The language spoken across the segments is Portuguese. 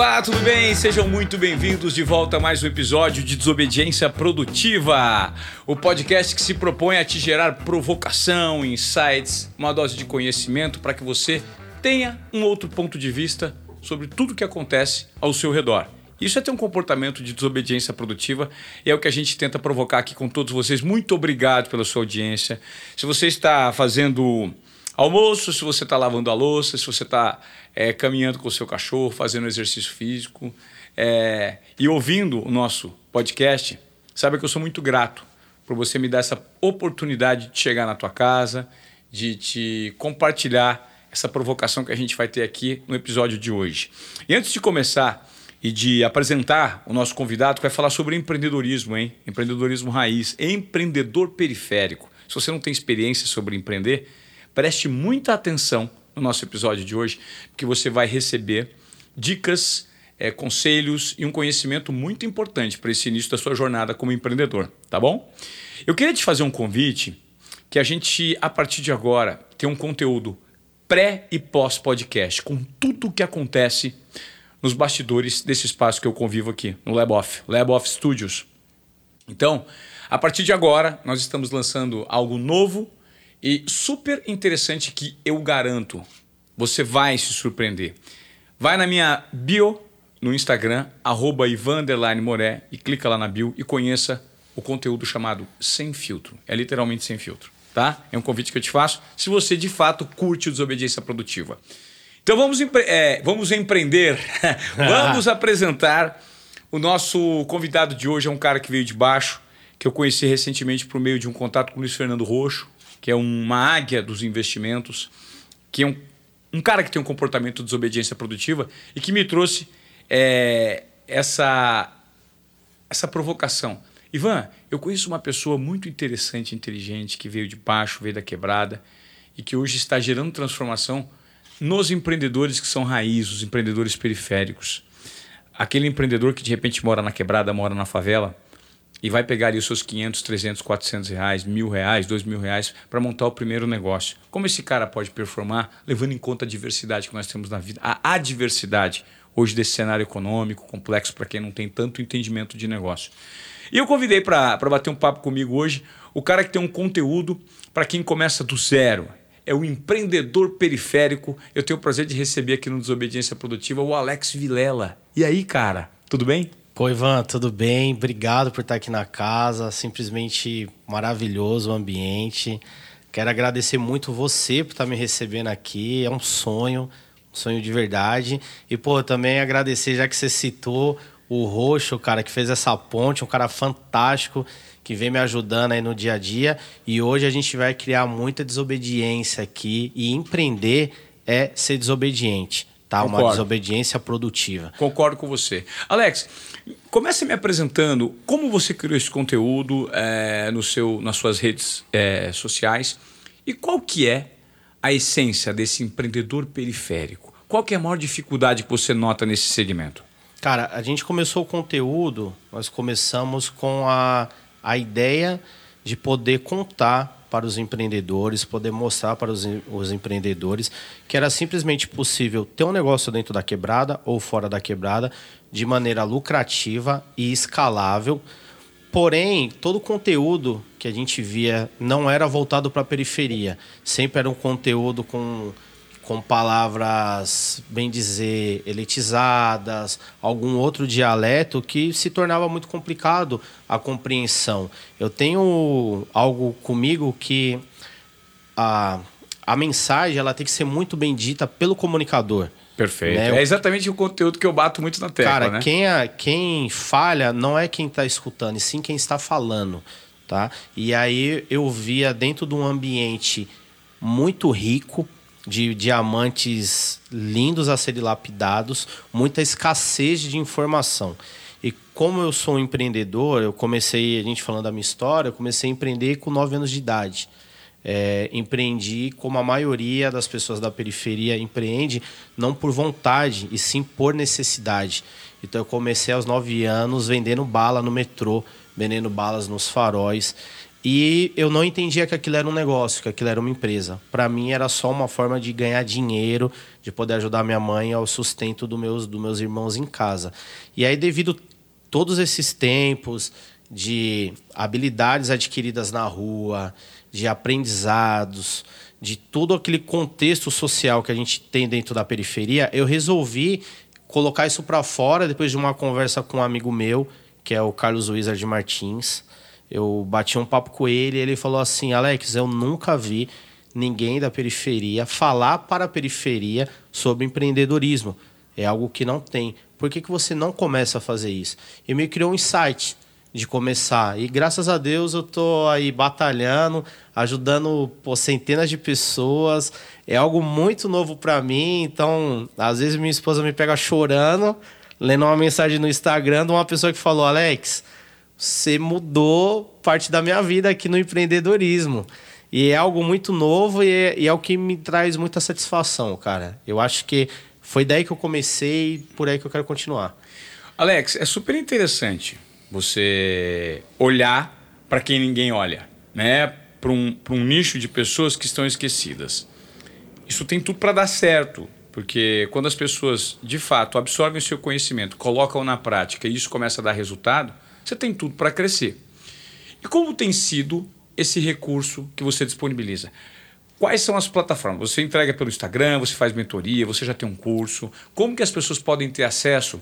Olá, tudo bem? Sejam muito bem-vindos de volta a mais um episódio de Desobediência Produtiva, o podcast que se propõe a te gerar provocação, insights, uma dose de conhecimento para que você tenha um outro ponto de vista sobre tudo o que acontece ao seu redor. Isso é ter um comportamento de desobediência produtiva e é o que a gente tenta provocar aqui com todos vocês. Muito obrigado pela sua audiência. Se você está fazendo almoço, se você está lavando a louça, se você está é, caminhando com o seu cachorro, fazendo exercício físico é, e ouvindo o nosso podcast, saiba que eu sou muito grato por você me dar essa oportunidade de chegar na tua casa, de te compartilhar essa provocação que a gente vai ter aqui no episódio de hoje. E antes de começar e de apresentar o nosso convidado, que vai falar sobre empreendedorismo, hein? Empreendedorismo raiz, empreendedor periférico. Se você não tem experiência sobre empreender, preste muita atenção no nosso episódio de hoje, porque você vai receber dicas, é, conselhos e um conhecimento muito importante para esse início da sua jornada como empreendedor, tá bom? Eu queria te fazer um convite que a gente, a partir de agora, tem um conteúdo pré e pós-podcast, com tudo o que acontece nos bastidores desse espaço que eu convivo aqui, no Lab Off, Lab Off Studios. Então, a partir de agora, nós estamos lançando algo novo e super interessante que eu garanto, você vai se surpreender. Vai na minha bio no Instagram, arroba Moré, e clica lá na bio e conheça o conteúdo chamado Sem Filtro. É literalmente sem filtro, tá? É um convite que eu te faço se você de fato curte o Desobediência Produtiva. Então vamos, empre é, vamos empreender, vamos apresentar o nosso convidado de hoje, é um cara que veio de baixo, que eu conheci recentemente por meio de um contato com o Luiz Fernando Roxo, que é uma águia dos investimentos, que é um, um cara que tem um comportamento de desobediência produtiva e que me trouxe é, essa, essa provocação. Ivan, eu conheço uma pessoa muito interessante, inteligente, que veio de baixo, veio da quebrada e que hoje está gerando transformação nos empreendedores que são raiz, os empreendedores periféricos. Aquele empreendedor que de repente mora na quebrada, mora na favela, e vai pegar ali os seus 500, 300, 400 reais, mil reais, dois mil reais para montar o primeiro negócio. Como esse cara pode performar, levando em conta a diversidade que nós temos na vida, a adversidade hoje desse cenário econômico complexo para quem não tem tanto entendimento de negócio. E eu convidei para bater um papo comigo hoje o cara que tem um conteúdo para quem começa do zero. É o empreendedor periférico. Eu tenho o prazer de receber aqui no Desobediência Produtiva o Alex Vilela. E aí, cara, tudo bem? Pô, Ivan, tudo bem? Obrigado por estar aqui na casa. Simplesmente maravilhoso o ambiente. Quero agradecer muito você por estar me recebendo aqui. É um sonho, um sonho de verdade. E, pô, também agradecer, já que você citou o Roxo, cara, que fez essa ponte, um cara fantástico que vem me ajudando aí no dia a dia. E hoje a gente vai criar muita desobediência aqui. E empreender é ser desobediente, tá? Concordo. Uma desobediência produtiva. Concordo com você. Alex, Comece me apresentando como você criou esse conteúdo é, no seu, nas suas redes é, sociais e qual que é a essência desse empreendedor periférico. Qual que é a maior dificuldade que você nota nesse segmento? Cara, a gente começou o conteúdo, nós começamos com a, a ideia de poder contar para os empreendedores, poder mostrar para os, os empreendedores que era simplesmente possível ter um negócio dentro da quebrada ou fora da quebrada de maneira lucrativa e escalável. Porém, todo o conteúdo que a gente via não era voltado para a periferia. Sempre era um conteúdo com com palavras, bem dizer, elitizadas, algum outro dialeto que se tornava muito complicado a compreensão. Eu tenho algo comigo que a, a mensagem ela tem que ser muito bem dita pelo comunicador. Perfeito. Né? É exatamente o conteúdo que eu bato muito na tecla, Cara, né? quem, a, quem falha não é quem está escutando, e sim quem está falando, tá? E aí eu via dentro de um ambiente muito rico, de diamantes lindos a serem lapidados, muita escassez de informação. E como eu sou um empreendedor, eu comecei, a gente falando da minha história, eu comecei a empreender com 9 anos de idade. É, empreendi como a maioria das pessoas da periferia empreende, não por vontade, e sim por necessidade. Então eu comecei aos 9 anos vendendo bala no metrô, vendendo balas nos faróis. E eu não entendia que aquilo era um negócio, que aquilo era uma empresa. Para mim era só uma forma de ganhar dinheiro, de poder ajudar minha mãe ao sustento dos meus, dos meus irmãos em casa. E aí, devido todos esses tempos de habilidades adquiridas na rua, de aprendizados, de todo aquele contexto social que a gente tem dentro da periferia, eu resolvi colocar isso para fora depois de uma conversa com um amigo meu, que é o Carlos Wizard Martins eu bati um papo com ele e ele falou assim: Alex, eu nunca vi ninguém da periferia falar para a periferia sobre empreendedorismo. É algo que não tem. Por que, que você não começa a fazer isso? E me criou um insight de começar. E graças a Deus eu tô aí batalhando, ajudando pô, centenas de pessoas. É algo muito novo para mim. Então, às vezes minha esposa me pega chorando, lendo uma mensagem no Instagram de uma pessoa que falou: Alex você mudou parte da minha vida aqui no empreendedorismo. E é algo muito novo e é, e é, o que me traz muita satisfação, cara. Eu acho que foi daí que eu comecei e por aí que eu quero continuar. Alex, é super interessante você olhar para quem ninguém olha, né? Para um, um nicho de pessoas que estão esquecidas. Isso tem tudo para dar certo, porque quando as pessoas de fato absorvem o seu conhecimento, colocam na prática e isso começa a dar resultado, você tem tudo para crescer. E como tem sido esse recurso que você disponibiliza? Quais são as plataformas? Você entrega pelo Instagram, você faz mentoria, você já tem um curso. Como que as pessoas podem ter acesso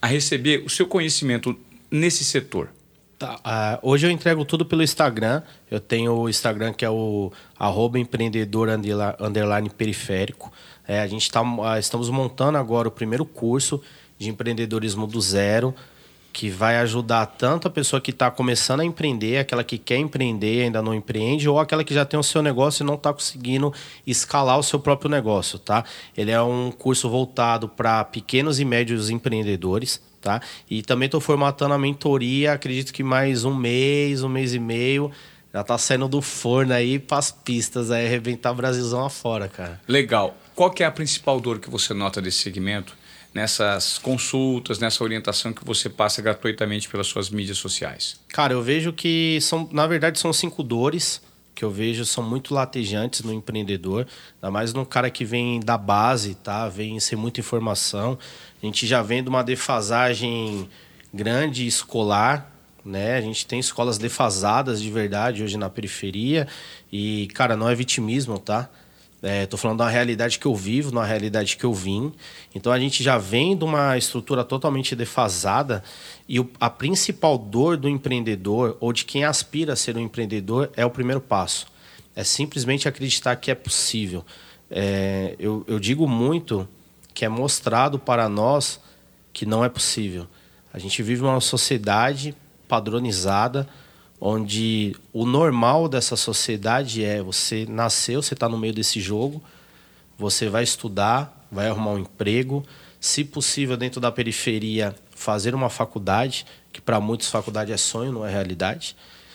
a receber o seu conhecimento nesse setor? Tá, uh, hoje eu entrego tudo pelo Instagram. Eu tenho o Instagram que é o arroba empreendedor underline periférico. É, a gente tá, uh, estamos montando agora o primeiro curso de empreendedorismo do zero que vai ajudar tanto a pessoa que está começando a empreender, aquela que quer empreender e ainda não empreende, ou aquela que já tem o seu negócio e não está conseguindo escalar o seu próprio negócio, tá? Ele é um curso voltado para pequenos e médios empreendedores, tá? E também estou formatando a mentoria, acredito que mais um mês, um mês e meio, já está saindo do forno aí para as pistas, aí arrebentar o Brasilzão afora, cara. Legal. Qual que é a principal dor que você nota desse segmento? Nessas consultas, nessa orientação que você passa gratuitamente pelas suas mídias sociais? Cara, eu vejo que são, na verdade, são cinco dores que eu vejo são muito latejantes no empreendedor, ainda mais num cara que vem da base, tá? Vem sem muita informação. A gente já vem de uma defasagem grande escolar, né? A gente tem escolas defasadas de verdade hoje na periferia e, cara, não é vitimismo, tá? Estou é, falando da realidade que eu vivo, na realidade que eu vim. Então a gente já vem de uma estrutura totalmente defasada e o, a principal dor do empreendedor ou de quem aspira a ser um empreendedor é o primeiro passo. É simplesmente acreditar que é possível. É, eu, eu digo muito que é mostrado para nós que não é possível. A gente vive uma sociedade padronizada onde o normal dessa sociedade é você nasceu, você está no meio desse jogo, você vai estudar, vai arrumar um emprego, se possível dentro da periferia fazer uma faculdade, que para muitos faculdade é sonho, não é realidade,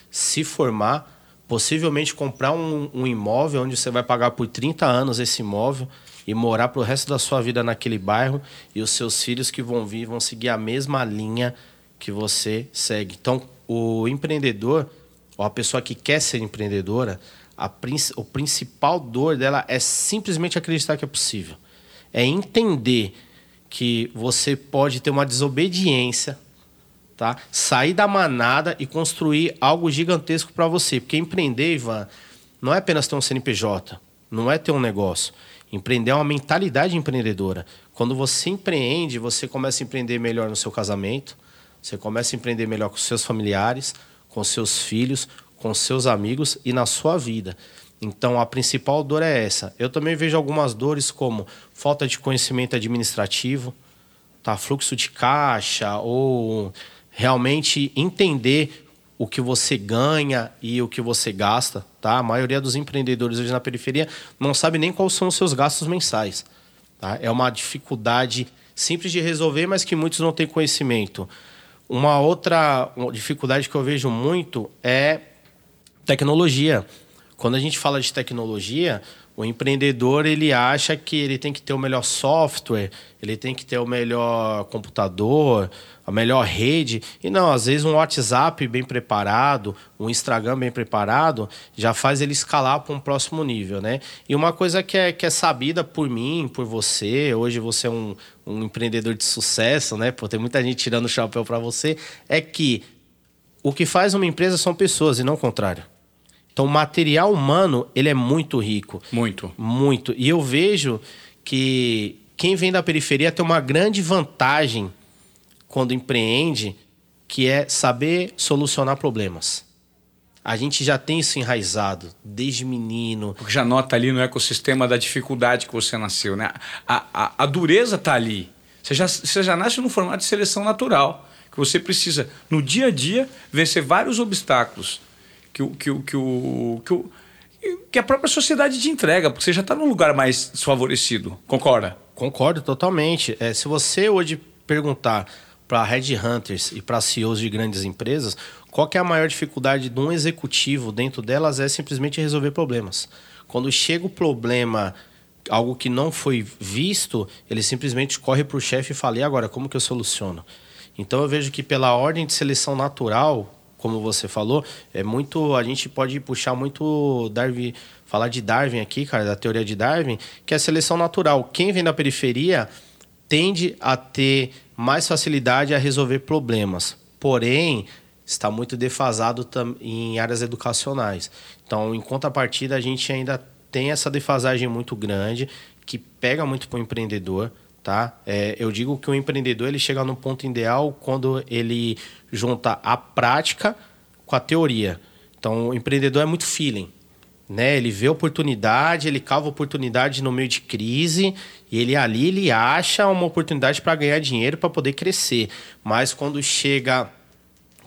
se formar, possivelmente comprar um, um imóvel onde você vai pagar por 30 anos esse imóvel e morar para o resto da sua vida naquele bairro e os seus filhos que vão vir vão seguir a mesma linha que você segue. Então, o empreendedor, ou a pessoa que quer ser empreendedora, a, o principal dor dela é simplesmente acreditar que é possível. É entender que você pode ter uma desobediência, tá? sair da manada e construir algo gigantesco para você. Porque empreender, Ivan, não é apenas ter um CNPJ, não é ter um negócio. Empreender é uma mentalidade empreendedora. Quando você empreende, você começa a empreender melhor no seu casamento, você começa a empreender melhor com seus familiares, com seus filhos, com seus amigos e na sua vida. Então a principal dor é essa. Eu também vejo algumas dores como falta de conhecimento administrativo, tá? fluxo de caixa ou realmente entender o que você ganha e o que você gasta, tá? A maioria dos empreendedores hoje na periferia não sabe nem quais são os seus gastos mensais, tá? É uma dificuldade simples de resolver, mas que muitos não têm conhecimento. Uma outra dificuldade que eu vejo muito é tecnologia. Quando a gente fala de tecnologia, o empreendedor ele acha que ele tem que ter o melhor software, ele tem que ter o melhor computador, a melhor rede. E não, às vezes um WhatsApp bem preparado, um Instagram bem preparado, já faz ele escalar para um próximo nível, né? E uma coisa que é, que é sabida por mim, por você, hoje você é um, um empreendedor de sucesso, né? Pô, tem muita gente tirando o chapéu para você, é que o que faz uma empresa são pessoas e não o contrário. Então, o material humano, ele é muito rico. Muito. Muito. E eu vejo que quem vem da periferia tem uma grande vantagem quando empreende, que é saber solucionar problemas. A gente já tem isso enraizado desde menino. Porque já nota ali no ecossistema da dificuldade que você nasceu, né? A, a, a dureza está ali. Você já, você já nasce no formato de seleção natural. Que você precisa, no dia a dia, vencer vários obstáculos que o, que o, que o, que o que a própria sociedade te entrega, porque você já está num lugar mais desfavorecido. Concorda? Concordo totalmente. É, se você hoje perguntar para headhunters e para CEOs de grandes empresas, qual é a maior dificuldade de um executivo dentro delas é simplesmente resolver problemas. Quando chega o problema, algo que não foi visto, ele simplesmente corre para o chefe e fala: e agora, como que eu soluciono? Então eu vejo que pela ordem de seleção natural, como você falou, é muito. A gente pode puxar muito Darwin, falar de Darwin aqui, cara, da teoria de Darwin, que é a seleção natural. Quem vem da periferia tende a ter mais facilidade a resolver problemas. Porém, está muito defasado em áreas educacionais. Então, em contrapartida, a gente ainda tem essa defasagem muito grande que pega muito para o empreendedor. Tá? É, eu digo que o empreendedor ele chega no ponto ideal quando ele junta a prática com a teoria. Então, o empreendedor é muito feeling. Né? Ele vê oportunidade, ele cava oportunidade no meio de crise e ele ali ele acha uma oportunidade para ganhar dinheiro para poder crescer. Mas quando chega,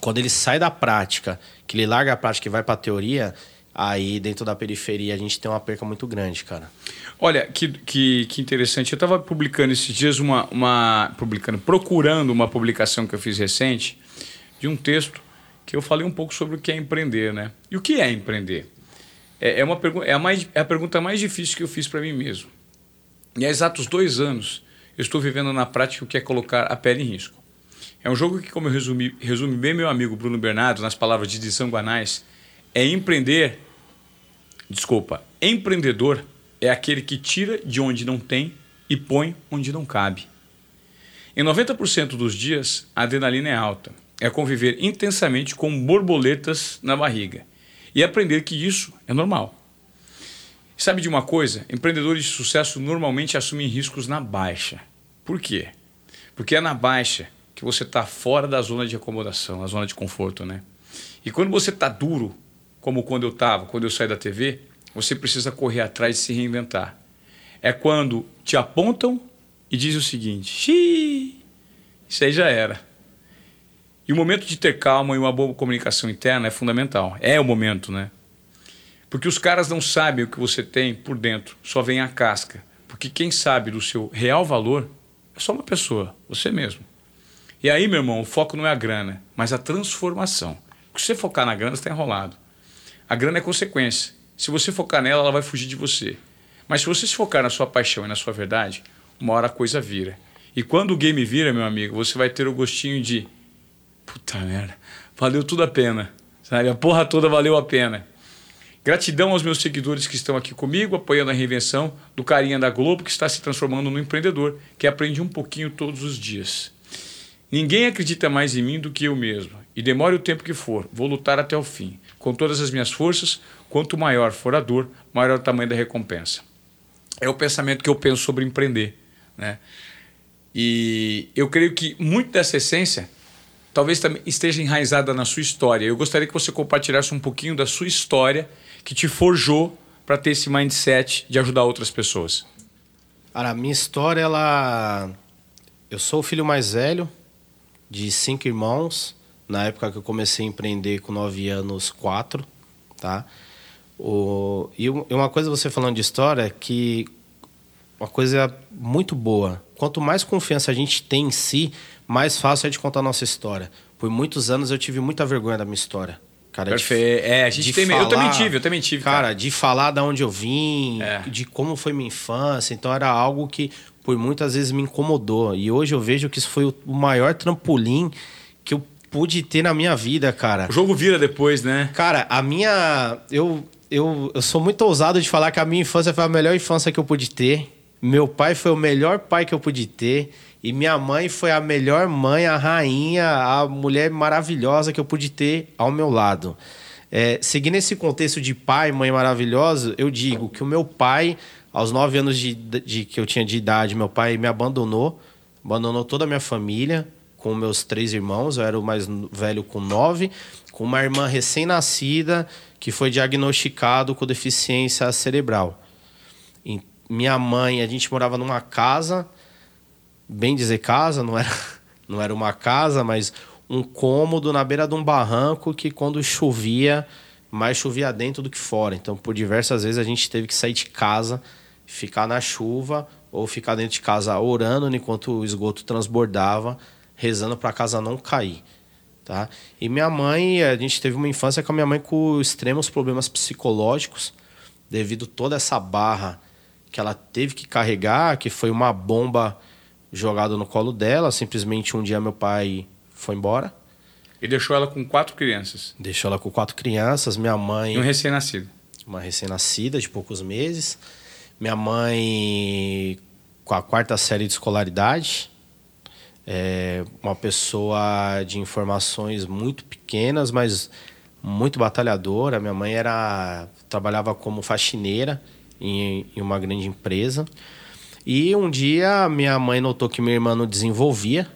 quando ele sai da prática, que ele larga a prática e vai para a teoria, aí dentro da periferia a gente tem uma perca muito grande, cara. Olha, que, que, que interessante. Eu estava publicando esses dias uma, uma. publicando, procurando uma publicação que eu fiz recente de um texto que eu falei um pouco sobre o que é empreender, né? E o que é empreender? É, é uma é, a mais, é a pergunta mais difícil que eu fiz para mim mesmo. E há exatos dois anos eu estou vivendo na prática o que é colocar a pele em risco. É um jogo que, como eu resumi, resume bem meu amigo Bruno Bernardo, nas palavras de Edição Guanais, é empreender. Desculpa, empreendedor é aquele que tira de onde não tem e põe onde não cabe. Em 90% dos dias, a adrenalina é alta é conviver intensamente com borboletas na barriga e aprender que isso é normal. Sabe de uma coisa? Empreendedores de sucesso normalmente assumem riscos na baixa. Por quê? Porque é na baixa que você está fora da zona de acomodação, a zona de conforto, né? E quando você está duro, como quando eu estava, quando eu saí da TV, você precisa correr atrás de se reinventar. É quando te apontam e dizem o seguinte: Xiii, isso aí já era. E o momento de ter calma e uma boa comunicação interna é fundamental. É o momento, né? Porque os caras não sabem o que você tem por dentro, só vem a casca. Porque quem sabe do seu real valor é só uma pessoa, você mesmo. E aí, meu irmão, o foco não é a grana, mas a transformação. Porque se você focar na grana, você está enrolado. A grana é consequência. Se você focar nela, ela vai fugir de você. Mas se você se focar na sua paixão e na sua verdade, uma hora a coisa vira. E quando o game vira, meu amigo, você vai ter o gostinho de puta merda, valeu tudo a pena. Sabe? A porra toda valeu a pena. Gratidão aos meus seguidores que estão aqui comigo, apoiando a reinvenção do carinha da Globo, que está se transformando no empreendedor, que aprende um pouquinho todos os dias. Ninguém acredita mais em mim do que eu mesmo, e demore o tempo que for, vou lutar até o fim. Com todas as minhas forças, quanto maior for a dor, maior o tamanho da recompensa. É o pensamento que eu penso sobre empreender. Né? E eu creio que muito dessa essência talvez esteja enraizada na sua história. Eu gostaria que você compartilhasse um pouquinho da sua história que te forjou para ter esse mindset de ajudar outras pessoas. Cara, a minha história, ela. Eu sou o filho mais velho de cinco irmãos. Na época que eu comecei a empreender com nove anos, quatro, tá? O... E uma coisa você falando de história é que uma coisa muito boa. Quanto mais confiança a gente tem em si, mais fácil é de contar a nossa história. Por muitos anos eu tive muita vergonha da minha história. Cara, Perfeito. É, a gente tem falar, Eu também tive, eu também tive. Cara, cara. de falar de onde eu vim, é. de como foi minha infância. Então era algo que por muitas vezes me incomodou. E hoje eu vejo que isso foi o maior trampolim pude ter na minha vida, cara. O jogo vira depois, né? Cara, a minha. Eu, eu, eu sou muito ousado de falar que a minha infância foi a melhor infância que eu pude ter. Meu pai foi o melhor pai que eu pude ter. E minha mãe foi a melhor mãe, a rainha, a mulher maravilhosa que eu pude ter ao meu lado. É, seguindo esse contexto de pai, mãe maravilhosa, eu digo que o meu pai, aos nove anos de, de, que eu tinha de idade, meu pai me abandonou, abandonou toda a minha família, com meus três irmãos, eu era o mais velho com nove, com uma irmã recém-nascida que foi diagnosticado com deficiência cerebral. E minha mãe, a gente morava numa casa, bem dizer casa, não era, não era uma casa, mas um cômodo na beira de um barranco que quando chovia, mais chovia dentro do que fora. Então, por diversas vezes a gente teve que sair de casa, ficar na chuva ou ficar dentro de casa orando enquanto o esgoto transbordava rezando para a casa não cair. Tá? E minha mãe, a gente teve uma infância com a minha mãe com extremos problemas psicológicos, devido toda essa barra que ela teve que carregar, que foi uma bomba jogada no colo dela. Simplesmente um dia meu pai foi embora. E deixou ela com quatro crianças? Deixou ela com quatro crianças. Minha mãe. E um recém-nascido? Uma recém-nascida de poucos meses. Minha mãe com a quarta série de escolaridade é uma pessoa de informações muito pequenas, mas muito batalhadora. Minha mãe era trabalhava como faxineira em, em uma grande empresa. E um dia minha mãe notou que minha irmã não desenvolvia,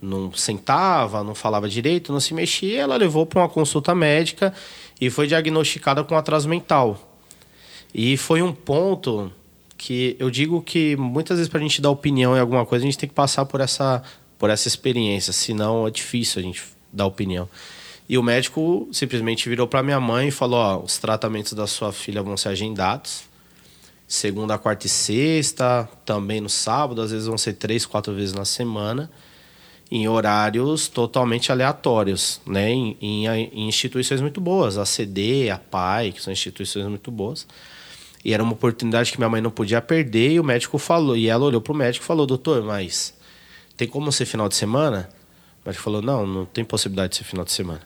não sentava, não falava direito, não se mexia. Ela levou para uma consulta médica e foi diagnosticada com atraso mental. E foi um ponto que eu digo que muitas vezes para a gente dar opinião em alguma coisa, a gente tem que passar por essa, por essa experiência, senão é difícil a gente dar opinião. E o médico simplesmente virou para minha mãe e falou: ó, os tratamentos da sua filha vão ser agendados. Segunda, quarta e sexta, também no sábado, às vezes vão ser três, quatro vezes na semana, em horários totalmente aleatórios, né? Em, em, em instituições muito boas, a CD, a PAI, que são instituições muito boas. E era uma oportunidade que minha mãe não podia perder. E o médico falou, e ela olhou pro médico e falou: Doutor, mas tem como ser final de semana? O médico falou: Não, não tem possibilidade de ser final de semana.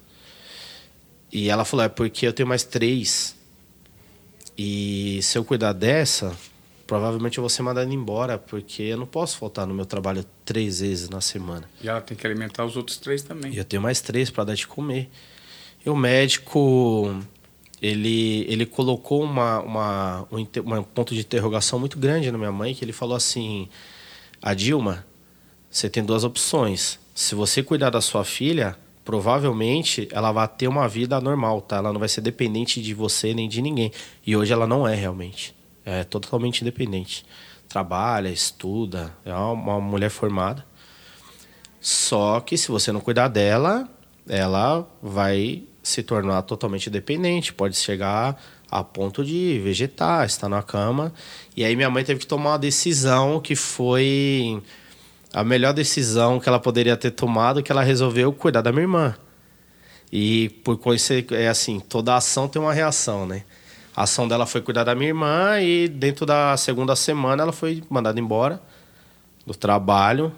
E ela falou: É porque eu tenho mais três. E se eu cuidar dessa, provavelmente eu vou ser mandado embora, porque eu não posso faltar no meu trabalho três vezes na semana. E ela tem que alimentar os outros três também. E eu tenho mais três para dar de comer. E o médico ele, ele colocou uma, uma, um, um ponto de interrogação muito grande na minha mãe, que ele falou assim, a Dilma, você tem duas opções. Se você cuidar da sua filha, provavelmente ela vai ter uma vida normal, tá? Ela não vai ser dependente de você nem de ninguém. E hoje ela não é realmente. É totalmente independente. Trabalha, estuda, é uma mulher formada. Só que se você não cuidar dela, ela vai se tornar totalmente dependente, pode chegar a ponto de vegetar, estar na cama. E aí minha mãe teve que tomar uma decisão que foi a melhor decisão que ela poderia ter tomado, que ela resolveu cuidar da minha irmã. E por consequência, é assim, toda ação tem uma reação, né? A ação dela foi cuidar da minha irmã e dentro da segunda semana ela foi mandada embora do trabalho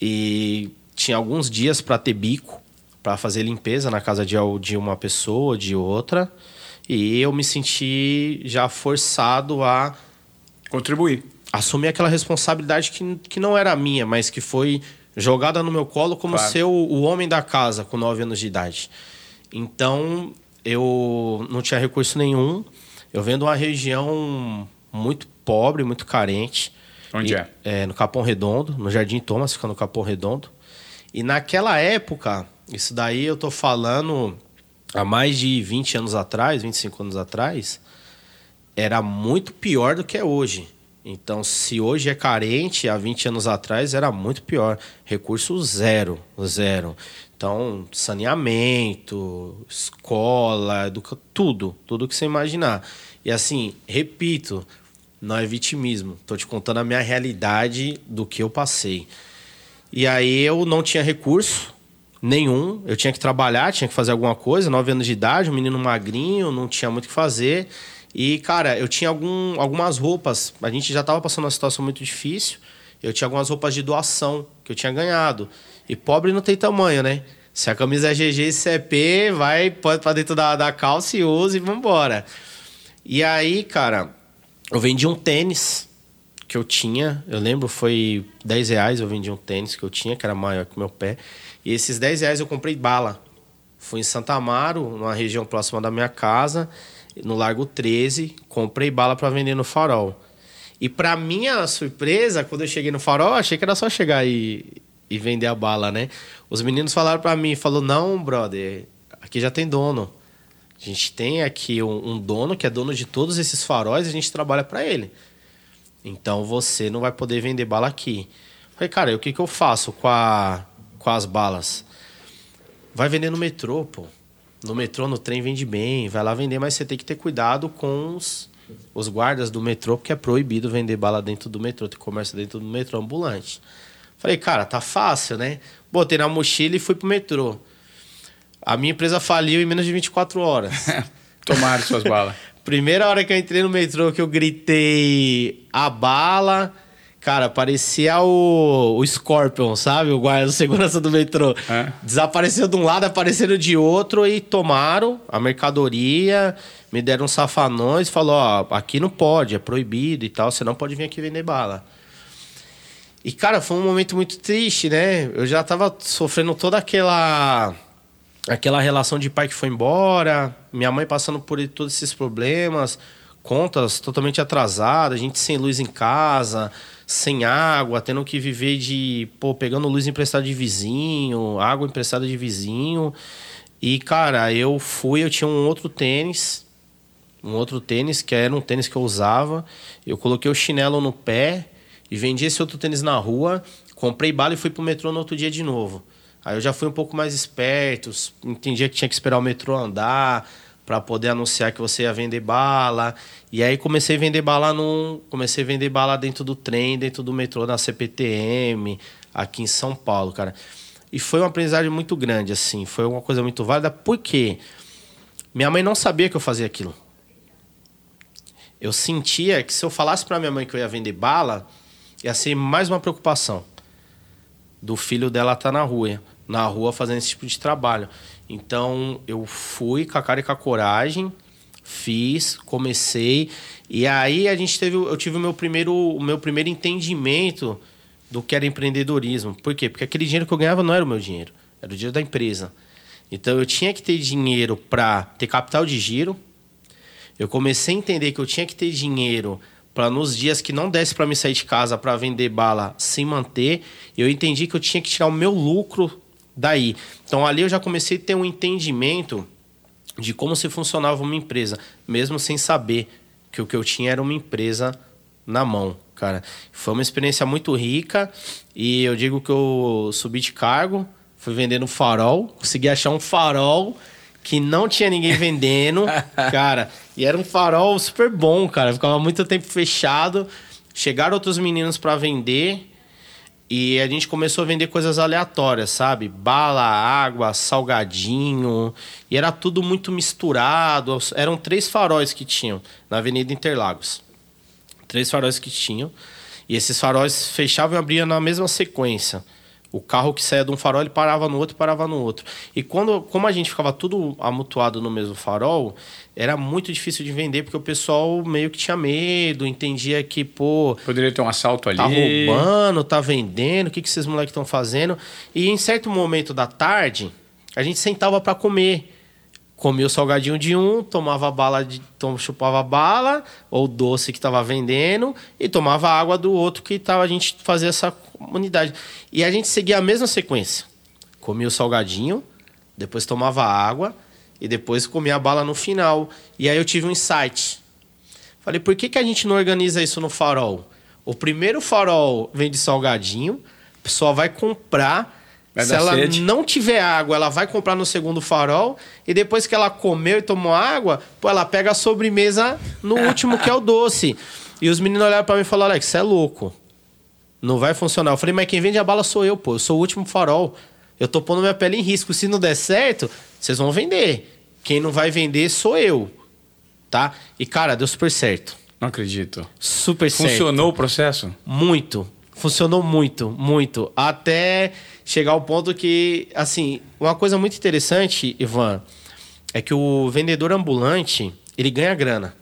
e tinha alguns dias para ter bico para fazer limpeza na casa de, de uma pessoa, de outra, e eu me senti já forçado a contribuir, assumir aquela responsabilidade que, que não era minha, mas que foi jogada no meu colo como claro. ser o, o homem da casa com 9 anos de idade. Então, eu não tinha recurso nenhum. Eu venho de uma região muito pobre, muito carente. Onde e, é? é? No Capão Redondo, no Jardim Thomas, fica no Capão Redondo. E naquela época, isso daí eu tô falando há mais de 20 anos atrás, 25 anos atrás, era muito pior do que é hoje. Então, se hoje é carente, há 20 anos atrás era muito pior. Recurso zero, zero. Então, saneamento, escola, educa... tudo, tudo que você imaginar. E assim, repito, não é vitimismo. Estou te contando a minha realidade do que eu passei. E aí eu não tinha recurso, Nenhum. Eu tinha que trabalhar, tinha que fazer alguma coisa. Nove anos de idade, um menino magrinho, não tinha muito o que fazer. E, cara, eu tinha algum, algumas roupas. A gente já estava passando uma situação muito difícil. Eu tinha algumas roupas de doação que eu tinha ganhado. E pobre não tem tamanho, né? Se a camisa é GG e CP, vai para dentro da, da calça e usa e vambora. E aí, cara, eu vendi um tênis que eu tinha. Eu lembro, foi 10 reais eu vendi um tênis que eu tinha, que era maior que o meu pé. E esses 10 reais eu comprei bala. Fui em Santa Amaro, numa região próxima da minha casa, no Largo 13, comprei bala para vender no farol. E para minha surpresa, quando eu cheguei no farol, achei que era só chegar e, e vender a bala, né? Os meninos falaram para mim, falou: "Não, brother, aqui já tem dono. A gente tem aqui um, um dono que é dono de todos esses faróis, a gente trabalha para ele. Então você não vai poder vender bala aqui." Falei: "Cara, o que que eu faço com a com as balas. Vai vender no metrô, pô. No metrô, no trem vende bem, vai lá vender, mas você tem que ter cuidado com os, os guardas do metrô, porque é proibido vender bala dentro do metrô, tem comércio dentro do metrô ambulante. Falei, cara, tá fácil, né? Botei na mochila e fui pro metrô. A minha empresa faliu em menos de 24 horas. Tomaram suas balas. Primeira hora que eu entrei no metrô, que eu gritei a bala, Cara, parecia o, o Scorpion, sabe? O guarda de segurança do metrô. É. Desapareceu de um lado, apareceram de outro e tomaram a mercadoria, me deram safanões, falou, ó, aqui não pode, é proibido e tal, você não pode vir aqui vender bala. E, cara, foi um momento muito triste, né? Eu já tava sofrendo toda aquela aquela relação de pai que foi embora, minha mãe passando por todos esses problemas, contas totalmente atrasadas, a gente sem luz em casa, sem água, tendo que viver de, pô, pegando luz emprestada de vizinho, água emprestada de vizinho. E, cara, eu fui, eu tinha um outro tênis, um outro tênis, que era um tênis que eu usava. Eu coloquei o chinelo no pé e vendi esse outro tênis na rua, comprei bala e fui pro metrô no outro dia de novo. Aí eu já fui um pouco mais esperto, entendia que tinha que esperar o metrô andar, para poder anunciar que você ia vender bala. E aí comecei a vender bala no, comecei a vender bala dentro do trem, dentro do metrô da CPTM, aqui em São Paulo, cara. E foi uma aprendizagem muito grande assim, foi uma coisa muito válida, porque minha mãe não sabia que eu fazia aquilo. Eu sentia que se eu falasse para minha mãe que eu ia vender bala, ia ser mais uma preocupação do filho dela estar tá na rua, na rua fazendo esse tipo de trabalho. Então eu fui com a cara e com a coragem, fiz, comecei e aí a gente teve, eu tive o meu primeiro, o meu primeiro entendimento do que era empreendedorismo. Por quê? Porque aquele dinheiro que eu ganhava não era o meu dinheiro, era o dinheiro da empresa. Então eu tinha que ter dinheiro para ter capital de giro. Eu comecei a entender que eu tinha que ter dinheiro para nos dias que não desse para me sair de casa para vender bala se manter. Eu entendi que eu tinha que tirar o meu lucro daí. Então ali eu já comecei a ter um entendimento de como se funcionava uma empresa, mesmo sem saber que o que eu tinha era uma empresa na mão, cara. Foi uma experiência muito rica e eu digo que eu subi de cargo, fui vendendo farol, consegui achar um farol que não tinha ninguém vendendo, cara. E era um farol super bom, cara. Ficava muito tempo fechado. Chegaram outros meninos para vender e a gente começou a vender coisas aleatórias, sabe? Bala, água, salgadinho. E era tudo muito misturado. Eram três faróis que tinham na Avenida Interlagos. Três faróis que tinham. E esses faróis fechavam e abriam na mesma sequência. O carro que saía de um farol, ele parava no outro, parava no outro. E quando, como a gente ficava tudo amutuado no mesmo farol, era muito difícil de vender, porque o pessoal meio que tinha medo, entendia que, pô. Poderia ter um assalto ali. Tá roubando, tá vendendo, o que, que esses moleques estão fazendo. E em certo momento da tarde, a gente sentava para comer comia o salgadinho de um, tomava bala de, tom, chupava bala ou doce que estava vendendo e tomava água do outro que tava a gente fazia essa comunidade. E a gente seguia a mesma sequência. Comia o salgadinho, depois tomava água e depois comia a bala no final. E aí eu tive um insight. Falei, por que, que a gente não organiza isso no farol? O primeiro farol vende salgadinho, a pessoa vai comprar Vai Se ela sede. não tiver água, ela vai comprar no segundo farol. E depois que ela comeu e tomou água, pô, ela pega a sobremesa no último, que é o doce. E os meninos olharam para mim e falaram: Alex, você é louco. Não vai funcionar. Eu falei, mas quem vende a bala sou eu, pô. Eu sou o último farol. Eu tô pondo minha pele em risco. Se não der certo, vocês vão vender. Quem não vai vender sou eu. Tá? E, cara, deu super certo. Não acredito. Super certo. Funcionou o processo? Muito. Funcionou muito, muito. Até chegar ao ponto que, assim, uma coisa muito interessante, Ivan, é que o vendedor ambulante, ele ganha grana.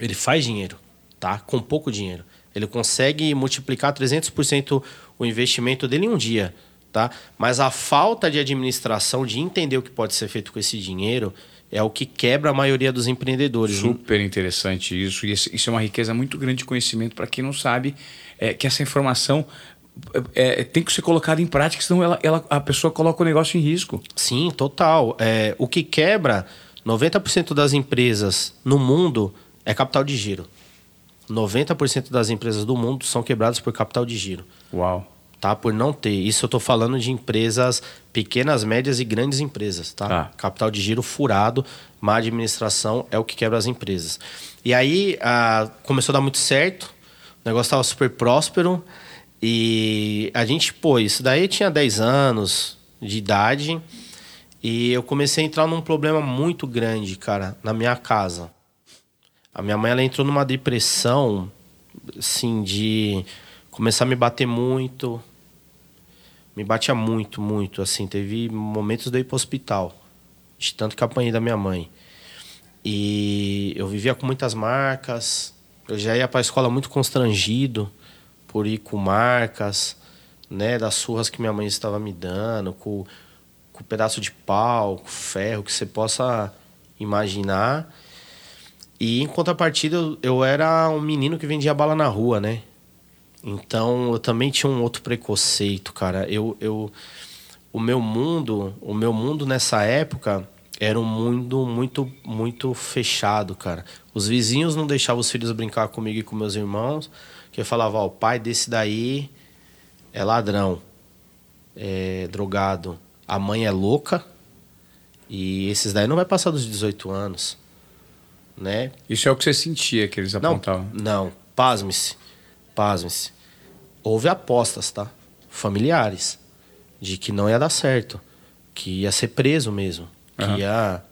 Ele faz dinheiro, tá? Com pouco dinheiro. Ele consegue multiplicar 300% o investimento dele em um dia, tá? Mas a falta de administração, de entender o que pode ser feito com esse dinheiro, é o que quebra a maioria dos empreendedores. Né? Super interessante isso. E isso é uma riqueza muito grande de conhecimento para quem não sabe é, que essa informação é, tem que ser colocada em prática, senão ela, ela, a pessoa coloca o negócio em risco. Sim, total. É, o que quebra 90% das empresas no mundo é capital de giro. 90% das empresas do mundo são quebradas por capital de giro. Uau. Tá? Por não ter. Isso eu estou falando de empresas pequenas, médias e grandes empresas. Tá? Ah. Capital de giro furado, má administração é o que quebra as empresas. E aí a, começou a dar muito certo, o negócio estava super próspero. E a gente, pô, isso daí tinha 10 anos de idade. E eu comecei a entrar num problema muito grande, cara, na minha casa. A minha mãe ela entrou numa depressão, assim, de começar a me bater muito. Me batia muito, muito, assim. Teve momentos de eu ir pro hospital, de tanto que apanhei da minha mãe. E eu vivia com muitas marcas. Eu já ia para a escola muito constrangido por ir com marcas, né, das surras que minha mãe estava me dando, com, com pedaço de pau, com ferro, que você possa imaginar. E em contrapartida, eu, eu era um menino que vendia bala na rua, né? Então eu também tinha um outro preconceito, cara. Eu, eu, o meu mundo, o meu mundo nessa época era um mundo muito, muito fechado, cara. Os vizinhos não deixavam os filhos brincar comigo e com meus irmãos. Que eu falava, ó, o pai desse daí é ladrão, é drogado, a mãe é louca e esses daí não vai passar dos 18 anos, né? Isso é o que você sentia que eles apontavam? Não, não pasme-se, pasme-se. Houve apostas, tá? Familiares, de que não ia dar certo, que ia ser preso mesmo, que uhum. ia,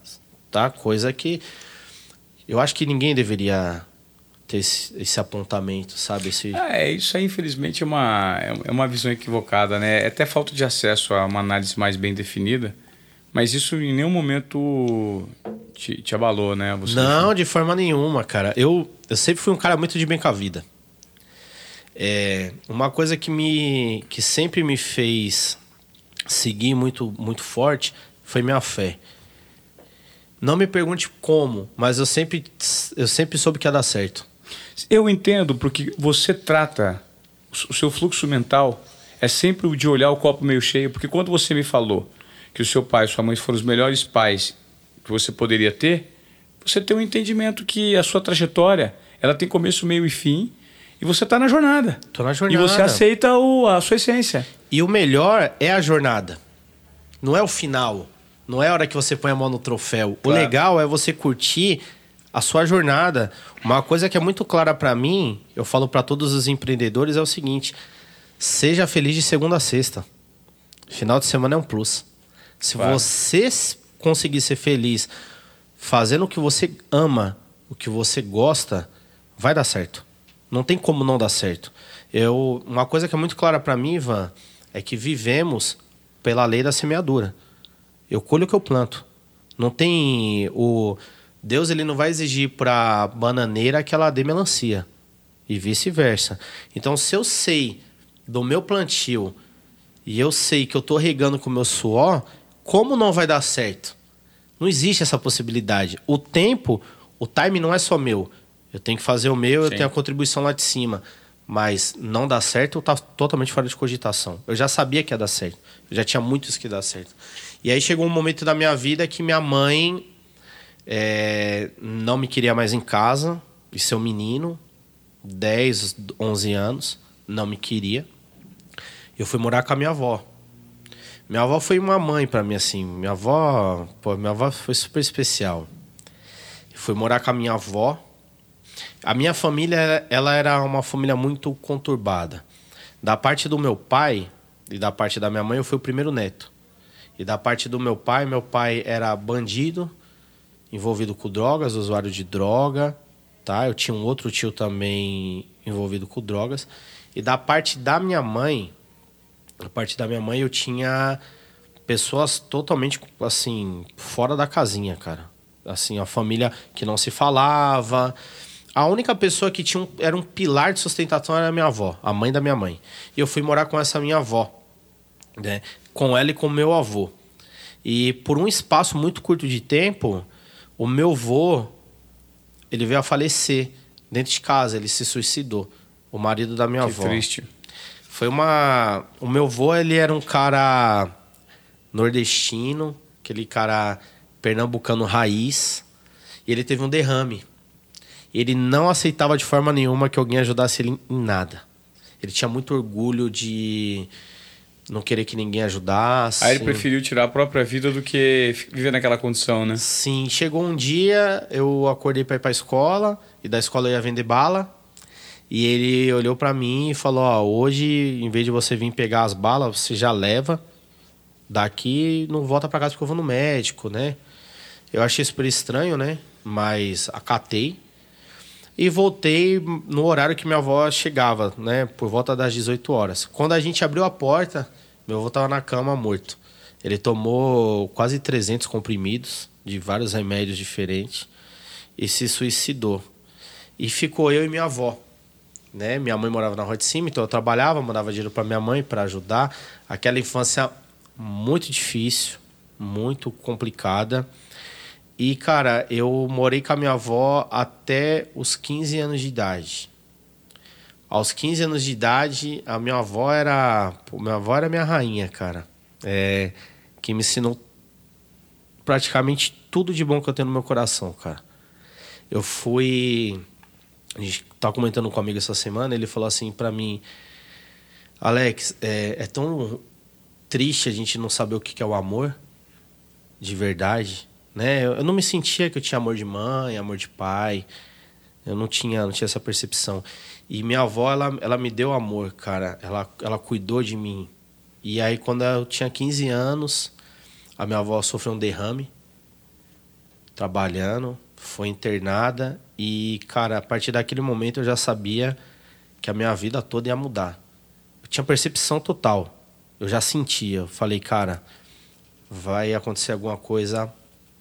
tá? Coisa que eu acho que ninguém deveria ter esse, esse apontamento, sabe? Esse... É, isso aí, infelizmente, é uma, é uma visão equivocada, né? É até falta de acesso a uma análise mais bem definida, mas isso em nenhum momento te, te abalou, né? Você Não, de forma nenhuma, cara. Eu, eu sempre fui um cara muito de bem com a vida. É, uma coisa que, me, que sempre me fez seguir muito, muito forte foi minha fé. Não me pergunte como, mas eu sempre, eu sempre soube que ia dar certo. Eu entendo porque você trata o seu fluxo mental é sempre o de olhar o copo meio cheio, porque quando você me falou que o seu pai e sua mãe foram os melhores pais que você poderia ter, você tem um entendimento que a sua trajetória ela tem começo, meio e fim, e você está na jornada. Tô na jornada. E você aceita o, a sua essência. E o melhor é a jornada. Não é o final. Não é a hora que você põe a mão no troféu. Claro. O legal é você curtir a sua jornada. Uma coisa que é muito clara para mim, eu falo para todos os empreendedores é o seguinte: seja feliz de segunda a sexta. Final de semana é um plus. Se claro. você conseguir ser feliz fazendo o que você ama, o que você gosta, vai dar certo. Não tem como não dar certo. Eu, uma coisa que é muito clara para mim, Ivan, é que vivemos pela lei da semeadura. Eu colho o que eu planto. Não tem o Deus ele não vai exigir para bananeira que ela dê melancia e vice-versa. Então, se eu sei do meu plantio e eu sei que eu estou regando com o meu suor, como não vai dar certo? Não existe essa possibilidade. O tempo, o time não é só meu. Eu tenho que fazer o meu, Sim. eu tenho a contribuição lá de cima. Mas não dá certo, eu tá totalmente fora de cogitação. Eu já sabia que ia dar certo. Eu já tinha muitos que dar certo. E aí chegou um momento da minha vida que minha mãe é, não me queria mais em casa, e seu menino, 10, 11 anos, não me queria. Eu fui morar com a minha avó. Minha avó foi uma mãe para mim, assim. Minha avó, pô, minha avó foi super especial. Fui morar com a minha avó. A minha família, ela era uma família muito conturbada. Da parte do meu pai, E da parte da minha mãe, eu fui o primeiro neto. E da parte do meu pai, meu pai era bandido, envolvido com drogas, usuário de droga, tá? Eu tinha um outro tio também envolvido com drogas. E da parte da minha mãe, da parte da minha mãe, eu tinha pessoas totalmente assim fora da casinha, cara. Assim, a família que não se falava. A única pessoa que tinha um, era um pilar de sustentação era a minha avó, a mãe da minha mãe. E eu fui morar com essa minha avó, né? Com ela e com meu avô. E por um espaço muito curto de tempo, o meu avô, ele veio a falecer dentro de casa, ele se suicidou. O marido da minha que avó. triste. Foi uma. O meu avô, ele era um cara nordestino, aquele cara pernambucano raiz. E ele teve um derrame. Ele não aceitava de forma nenhuma que alguém ajudasse ele em nada. Ele tinha muito orgulho de não querer que ninguém ajudasse. Aí ele preferiu tirar a própria vida do que viver naquela condição, né? Sim, chegou um dia, eu acordei para ir para escola e da escola eu ia vender bala. E ele olhou para mim e falou: Ó, hoje, em vez de você vir pegar as balas, você já leva daqui e não volta para casa porque eu vou no médico, né? Eu achei super estranho, né? Mas acatei. E voltei no horário que minha avó chegava, né? Por volta das 18 horas. Quando a gente abriu a porta, meu avô tava na cama morto. Ele tomou quase 300 comprimidos de vários remédios diferentes e se suicidou. E ficou eu e minha avó. Né? Minha mãe morava na rua de cima, então eu trabalhava, mandava dinheiro para minha mãe para ajudar. Aquela infância muito difícil, muito complicada. E, cara, eu morei com a minha avó até os 15 anos de idade. Aos 15 anos de idade, a minha avó era. Pô, minha avó era minha rainha, cara. É, que me ensinou praticamente tudo de bom que eu tenho no meu coração, cara. Eu fui. A gente tava comentando com um amigo essa semana, ele falou assim para mim: Alex, é, é tão triste a gente não saber o que é o amor de verdade né? Eu, não me sentia que eu tinha amor de mãe, amor de pai. Eu não tinha, não tinha essa percepção. E minha avó, ela, ela me deu amor, cara. Ela, ela cuidou de mim. E aí, quando eu tinha 15 anos, a minha avó sofreu um derrame, trabalhando, foi internada. E, cara, a partir daquele momento eu já sabia que a minha vida toda ia mudar. Eu tinha percepção total. Eu já sentia. Eu falei, cara, vai acontecer alguma coisa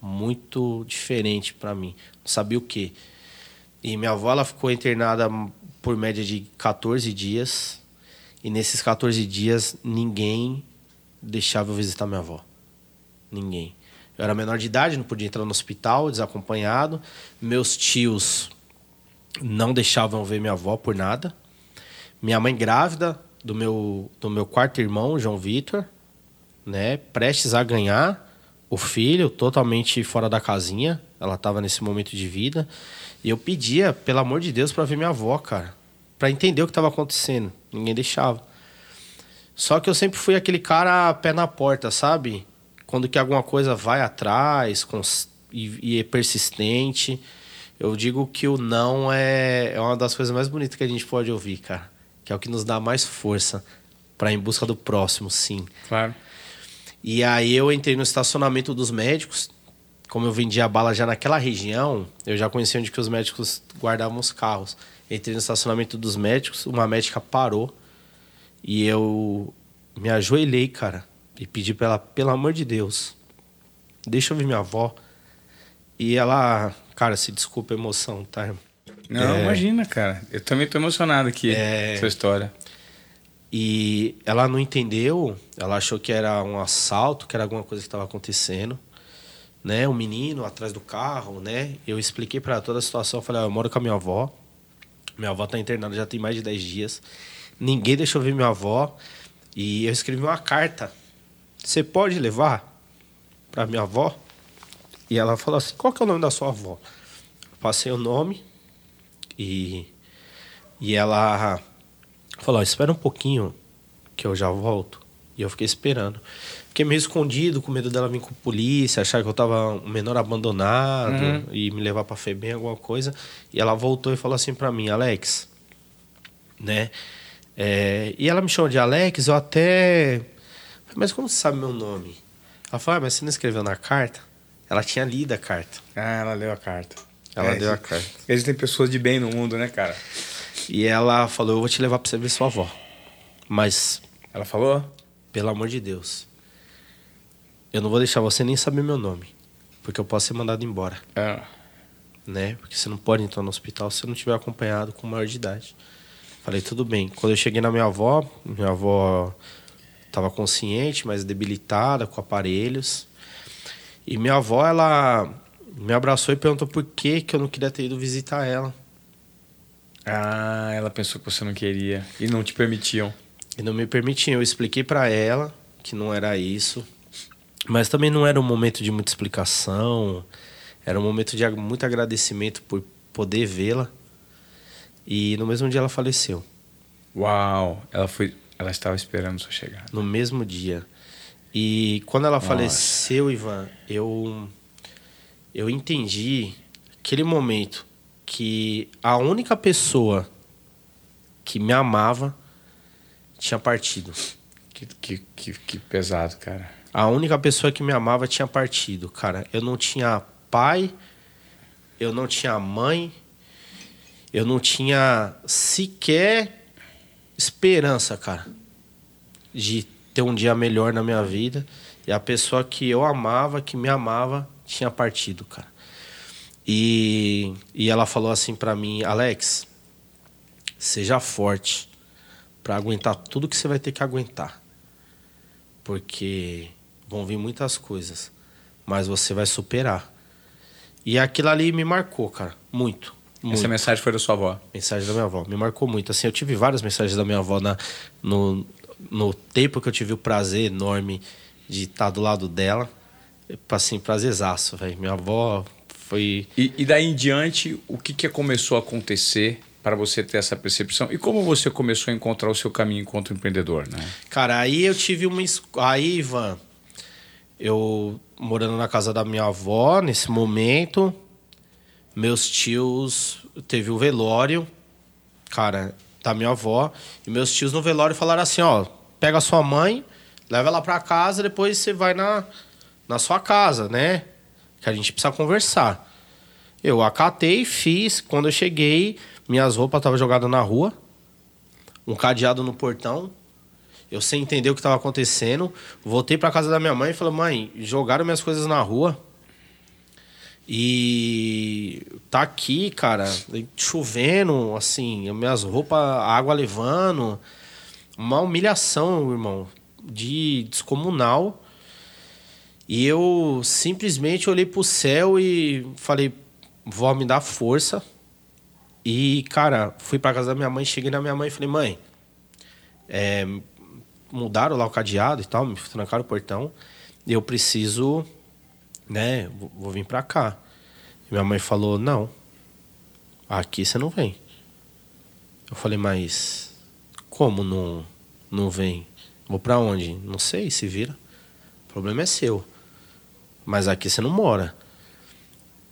muito diferente para mim. Não sabia o que. E minha avó ela ficou internada por média de 14 dias. E nesses 14 dias ninguém deixava eu visitar minha avó. Ninguém. Eu era menor de idade, não podia entrar no hospital, desacompanhado. Meus tios não deixavam ver minha avó por nada. Minha mãe grávida do meu, do meu quarto irmão, João Vitor, né, prestes a ganhar o filho totalmente fora da casinha. Ela estava nesse momento de vida. E eu pedia, pelo amor de Deus, para ver minha avó, cara. Para entender o que estava acontecendo. Ninguém deixava. Só que eu sempre fui aquele cara pé na porta, sabe? Quando que alguma coisa vai atrás e, e é persistente. Eu digo que o não é, é uma das coisas mais bonitas que a gente pode ouvir, cara. Que é o que nos dá mais força para em busca do próximo, sim. Claro. E aí eu entrei no estacionamento dos médicos. Como eu vendia bala já naquela região, eu já conhecia onde que os médicos guardavam os carros. Entrei no estacionamento dos médicos, uma médica parou e eu me ajoelhei, cara, e pedi para ela, pelo amor de Deus, deixa eu ver minha avó. E ela, cara, se desculpa a emoção, tá? Não, é... imagina, cara. Eu também tô emocionado aqui é... essa história. E ela não entendeu, ela achou que era um assalto, que era alguma coisa que estava acontecendo, né? Um menino atrás do carro, né? Eu expliquei para toda a situação, falei: ah, "Eu moro com a minha avó. Minha avó está internada já tem mais de 10 dias. Ninguém deixou ver minha avó e eu escrevi uma carta. Você pode levar para minha avó?" E ela falou assim: "Qual que é o nome da sua avó?" passei o nome e e ela Falou, espera um pouquinho que eu já volto. E eu fiquei esperando. Fiquei meio escondido, com medo dela vir com polícia, achar que eu tava um menor abandonado uhum. e me levar pra FEBEM, alguma coisa. E ela voltou e falou assim para mim, Alex, né? É, e ela me chamou de Alex, eu até. Mas como você sabe meu nome? Ela falou, ah, mas você não escreveu na carta? Ela tinha lido a carta. Ah, ela leu a carta. Ela É, deu a carta. Existem pessoas de bem no mundo, né, cara? E ela falou, eu vou te levar pra você ver sua avó. Mas, Ela falou? pelo amor de Deus, eu não vou deixar você nem saber meu nome. Porque eu posso ser mandado embora. Ah, né? Porque você não pode entrar no hospital se não tiver acompanhado com maior de idade. Falei, tudo bem. Quando eu cheguei na minha avó, minha avó estava consciente, mas debilitada, com aparelhos. E minha avó, ela me abraçou e perguntou por que, que eu não queria ter ido visitar ela. Ah, ela pensou que você não queria e não te permitiam. E não me permitiam. Eu expliquei para ela que não era isso. Mas também não era um momento de muita explicação. Era um momento de muito agradecimento por poder vê-la. E no mesmo dia ela faleceu. Uau, ela foi, ela estava esperando sua chegada. No mesmo dia. E quando ela Nossa. faleceu, Ivan, eu eu entendi aquele momento que a única pessoa que me amava tinha partido. Que, que, que, que pesado, cara. A única pessoa que me amava tinha partido, cara. Eu não tinha pai, eu não tinha mãe, eu não tinha sequer esperança, cara, de ter um dia melhor na minha vida. E a pessoa que eu amava, que me amava, tinha partido, cara. E, e ela falou assim pra mim, Alex, seja forte pra aguentar tudo que você vai ter que aguentar porque vão vir muitas coisas, mas você vai superar. E aquilo ali me marcou, cara, muito. muito. Essa mensagem foi da sua avó. Mensagem da minha avó, me marcou muito. Assim, eu tive várias mensagens da minha avó na, no, no tempo que eu tive o prazer enorme de estar do lado dela. Assim, prazerzaço, velho. Minha avó foi E, e daí em diante, o que, que começou a acontecer para você ter essa percepção? E como você começou a encontrar o seu caminho enquanto empreendedor, né? Cara, aí eu tive uma. Aí, Ivan, eu morando na casa da minha avó nesse momento, meus tios. Teve o velório, cara, da minha avó. E meus tios no velório falaram assim: ó, pega a sua mãe, leva ela pra casa, depois você vai na, na sua casa, né? Que a gente precisa conversar. Eu acatei, fiz. Quando eu cheguei, minhas roupas estavam jogadas na rua, um cadeado no portão. Eu sem entender o que estava acontecendo. Voltei para casa da minha mãe e falei: mãe, jogaram minhas coisas na rua. E tá aqui, cara, chovendo, assim, minhas roupas, água levando. Uma humilhação, irmão, de descomunal. E eu simplesmente olhei pro céu e falei: vó, me dá força. E, cara, fui pra casa da minha mãe, cheguei na minha mãe e falei: mãe, é, mudaram lá o cadeado e tal, me trancaram o portão. Eu preciso, né, vou, vou vir pra cá. E minha mãe falou: não, aqui você não vem. Eu falei: mas como não, não vem? Vou pra onde? Não sei, se vira. O problema é seu. Mas aqui você não mora.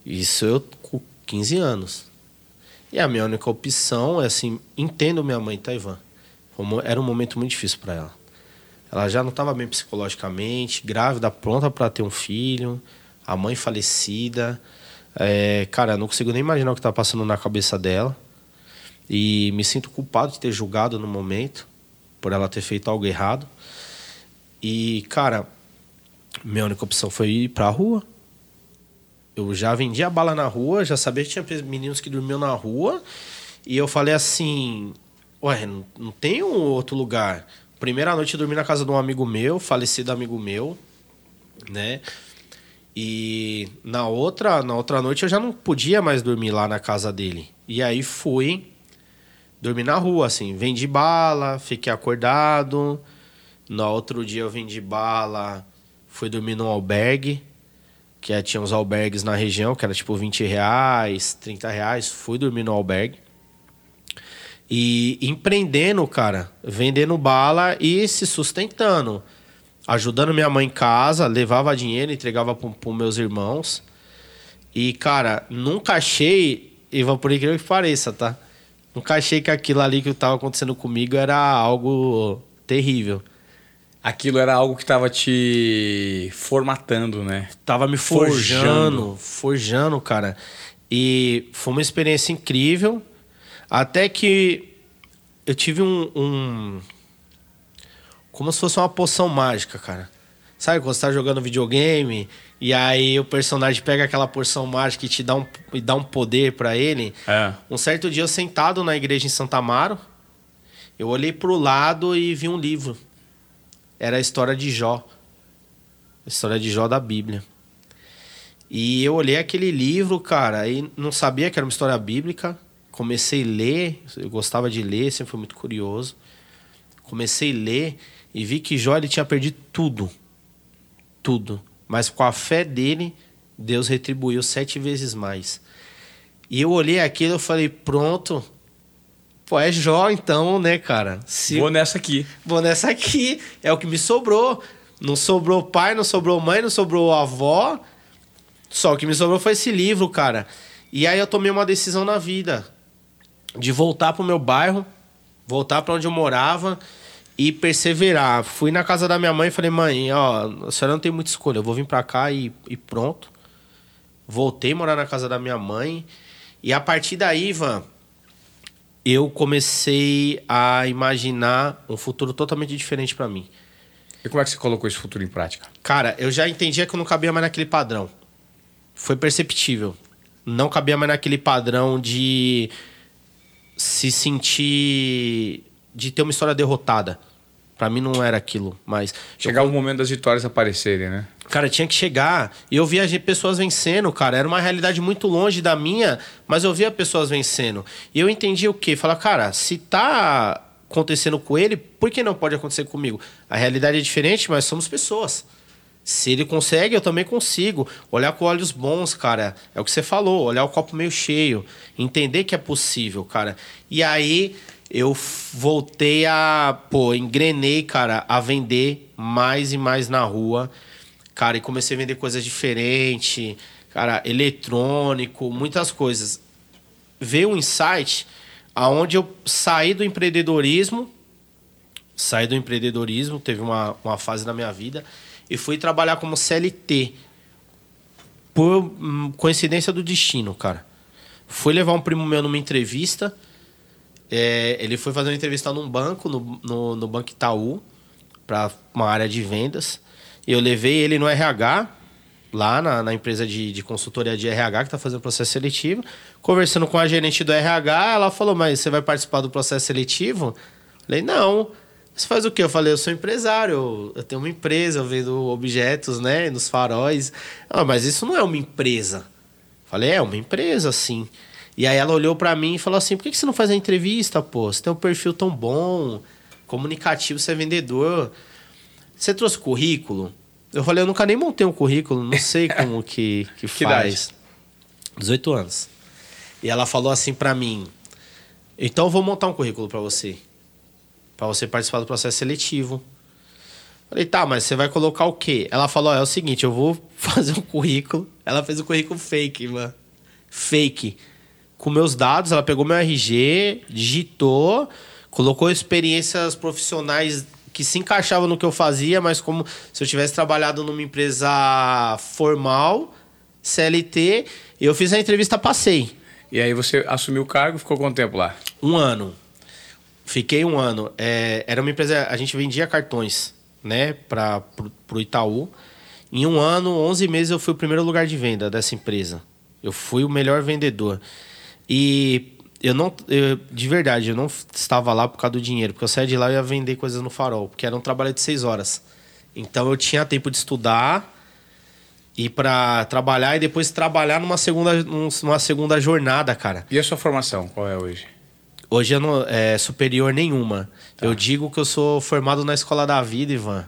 Isso eu com 15 anos. E a minha única opção é assim, entendo minha mãe, tá? Foi um mo- Era um momento muito difícil para ela. Ela já não estava bem psicologicamente, grávida, pronta para ter um filho, a mãe falecida. É, cara, não consigo nem imaginar o que tá passando na cabeça dela. E me sinto culpado de ter julgado no momento, por ela ter feito algo errado. E, cara, minha única opção foi ir pra rua. Eu já vendia bala na rua, já sabia que tinha meninos que dormiam na rua. E eu falei assim: Ué, não, não tem um outro lugar. Primeira noite eu dormi na casa de um amigo meu, falecido amigo meu, né? E na outra, na outra noite eu já não podia mais dormir lá na casa dele. E aí fui dormir na rua, assim. Vendi bala, fiquei acordado. No outro dia eu vendi bala, fui dormir num albergue, que é, tinha uns albergues na região, que era tipo 20 reais, 30 reais. Fui dormir no albergue. E empreendendo, cara, vendendo bala e se sustentando. Ajudando minha mãe em casa, levava dinheiro, entregava para meus irmãos. E, cara, nunca achei, Ivan, por incrível que pareça, tá? Nunca achei que aquilo ali que estava acontecendo comigo era algo terrível. Aquilo era algo que estava te formatando, né? Tava me forjando, forjando, cara. E foi uma experiência incrível. Até que eu tive um, um. Como se fosse uma poção mágica, cara. Sabe quando você tá jogando videogame e aí o personagem pega aquela porção mágica e te dá um, e dá um poder para ele? É. Um certo dia eu sentado na igreja em Santa Amaro, eu olhei pro lado e vi um livro. Era a história de Jó. A história de Jó da Bíblia. E eu olhei aquele livro, cara, e não sabia que era uma história bíblica. Comecei a ler, eu gostava de ler, sempre fui muito curioso. Comecei a ler e vi que Jó ele tinha perdido tudo. Tudo. Mas com a fé dele, Deus retribuiu sete vezes mais. E eu olhei aquilo e falei, pronto. Pô, é Jó então, né, cara? Se... Vou nessa aqui. Vou nessa aqui. É o que me sobrou. Não sobrou pai, não sobrou mãe, não sobrou avó. Só o que me sobrou foi esse livro, cara. E aí eu tomei uma decisão na vida de voltar pro meu bairro, voltar para onde eu morava e perseverar. Fui na casa da minha mãe e falei: "Mãe, ó, a senhora não tem muita escolha, eu vou vir para cá e, e pronto". Voltei a morar na casa da minha mãe e a partir daí, Ivan, eu comecei a imaginar um futuro totalmente diferente para mim. E como é que você colocou esse futuro em prática? Cara, eu já entendia que eu não cabia mais naquele padrão. Foi perceptível. Não cabia mais naquele padrão de se sentir. de ter uma história derrotada. Pra mim não era aquilo, mas. Chegar eu, o momento das vitórias aparecerem, né? Cara, tinha que chegar. E eu via pessoas vencendo, cara. Era uma realidade muito longe da minha, mas eu via pessoas vencendo. E eu entendi o quê? Falar, cara, se tá acontecendo com ele, por que não pode acontecer comigo? A realidade é diferente, mas somos pessoas. Se ele consegue, eu também consigo. Olhar com olhos bons, cara. É o que você falou, olhar o copo meio cheio. Entender que é possível, cara. E aí eu voltei a. Pô, engrenei, cara, a vender mais e mais na rua. Cara, e comecei a vender coisas diferentes, cara, eletrônico, muitas coisas. Veio um insight aonde eu saí do empreendedorismo, saí do empreendedorismo, teve uma, uma fase na minha vida, e fui trabalhar como CLT. Por hum, coincidência do destino, cara. Fui levar um primo meu numa entrevista. É, ele foi fazer uma entrevista num banco, no, no, no Banco Itaú, para uma área de vendas. Eu levei ele no RH, lá na, na empresa de, de, consultoria de RH que está fazendo processo seletivo. Conversando com a gerente do RH, ela falou: Mas você vai participar do processo seletivo? Eu falei: Não. Você faz o quê? Eu falei: Eu sou empresário, eu tenho uma empresa, eu vendo objetos, né, nos faróis. Ah, mas isso não é uma empresa. Falei: É uma empresa, sim. E aí ela olhou para mim e falou assim: Por que você não faz a entrevista, pô? Você tem um perfil tão bom, comunicativo, você é vendedor. Você trouxe currículo? Eu falei, eu nunca nem montei um currículo, não sei como que, que, que faz. Idade? 18 anos. E ela falou assim para mim: então eu vou montar um currículo para você. para você participar do processo seletivo. Falei, tá, mas você vai colocar o quê? Ela falou: é o seguinte, eu vou fazer um currículo. Ela fez um currículo fake, mano. Fake. Com meus dados, ela pegou meu RG, digitou, colocou experiências profissionais que se encaixava no que eu fazia, mas como se eu tivesse trabalhado numa empresa formal, CLT, eu fiz a entrevista, passei. E aí você assumiu o cargo, ficou quanto tempo lá? Um ano. Fiquei um ano. É, era uma empresa, a gente vendia cartões, né, para o Itaú. Em um ano, 11 meses, eu fui o primeiro lugar de venda dessa empresa. Eu fui o melhor vendedor. E eu não. Eu, de verdade, eu não estava lá por causa do dinheiro, porque eu saía de lá e ia vender coisas no farol, porque era um trabalho de seis horas. Então eu tinha tempo de estudar, ir para trabalhar e depois trabalhar numa segunda, numa segunda jornada, cara. E a sua formação, qual é hoje? Hoje eu não, é superior nenhuma. Tá. Eu digo que eu sou formado na escola da vida, Ivan.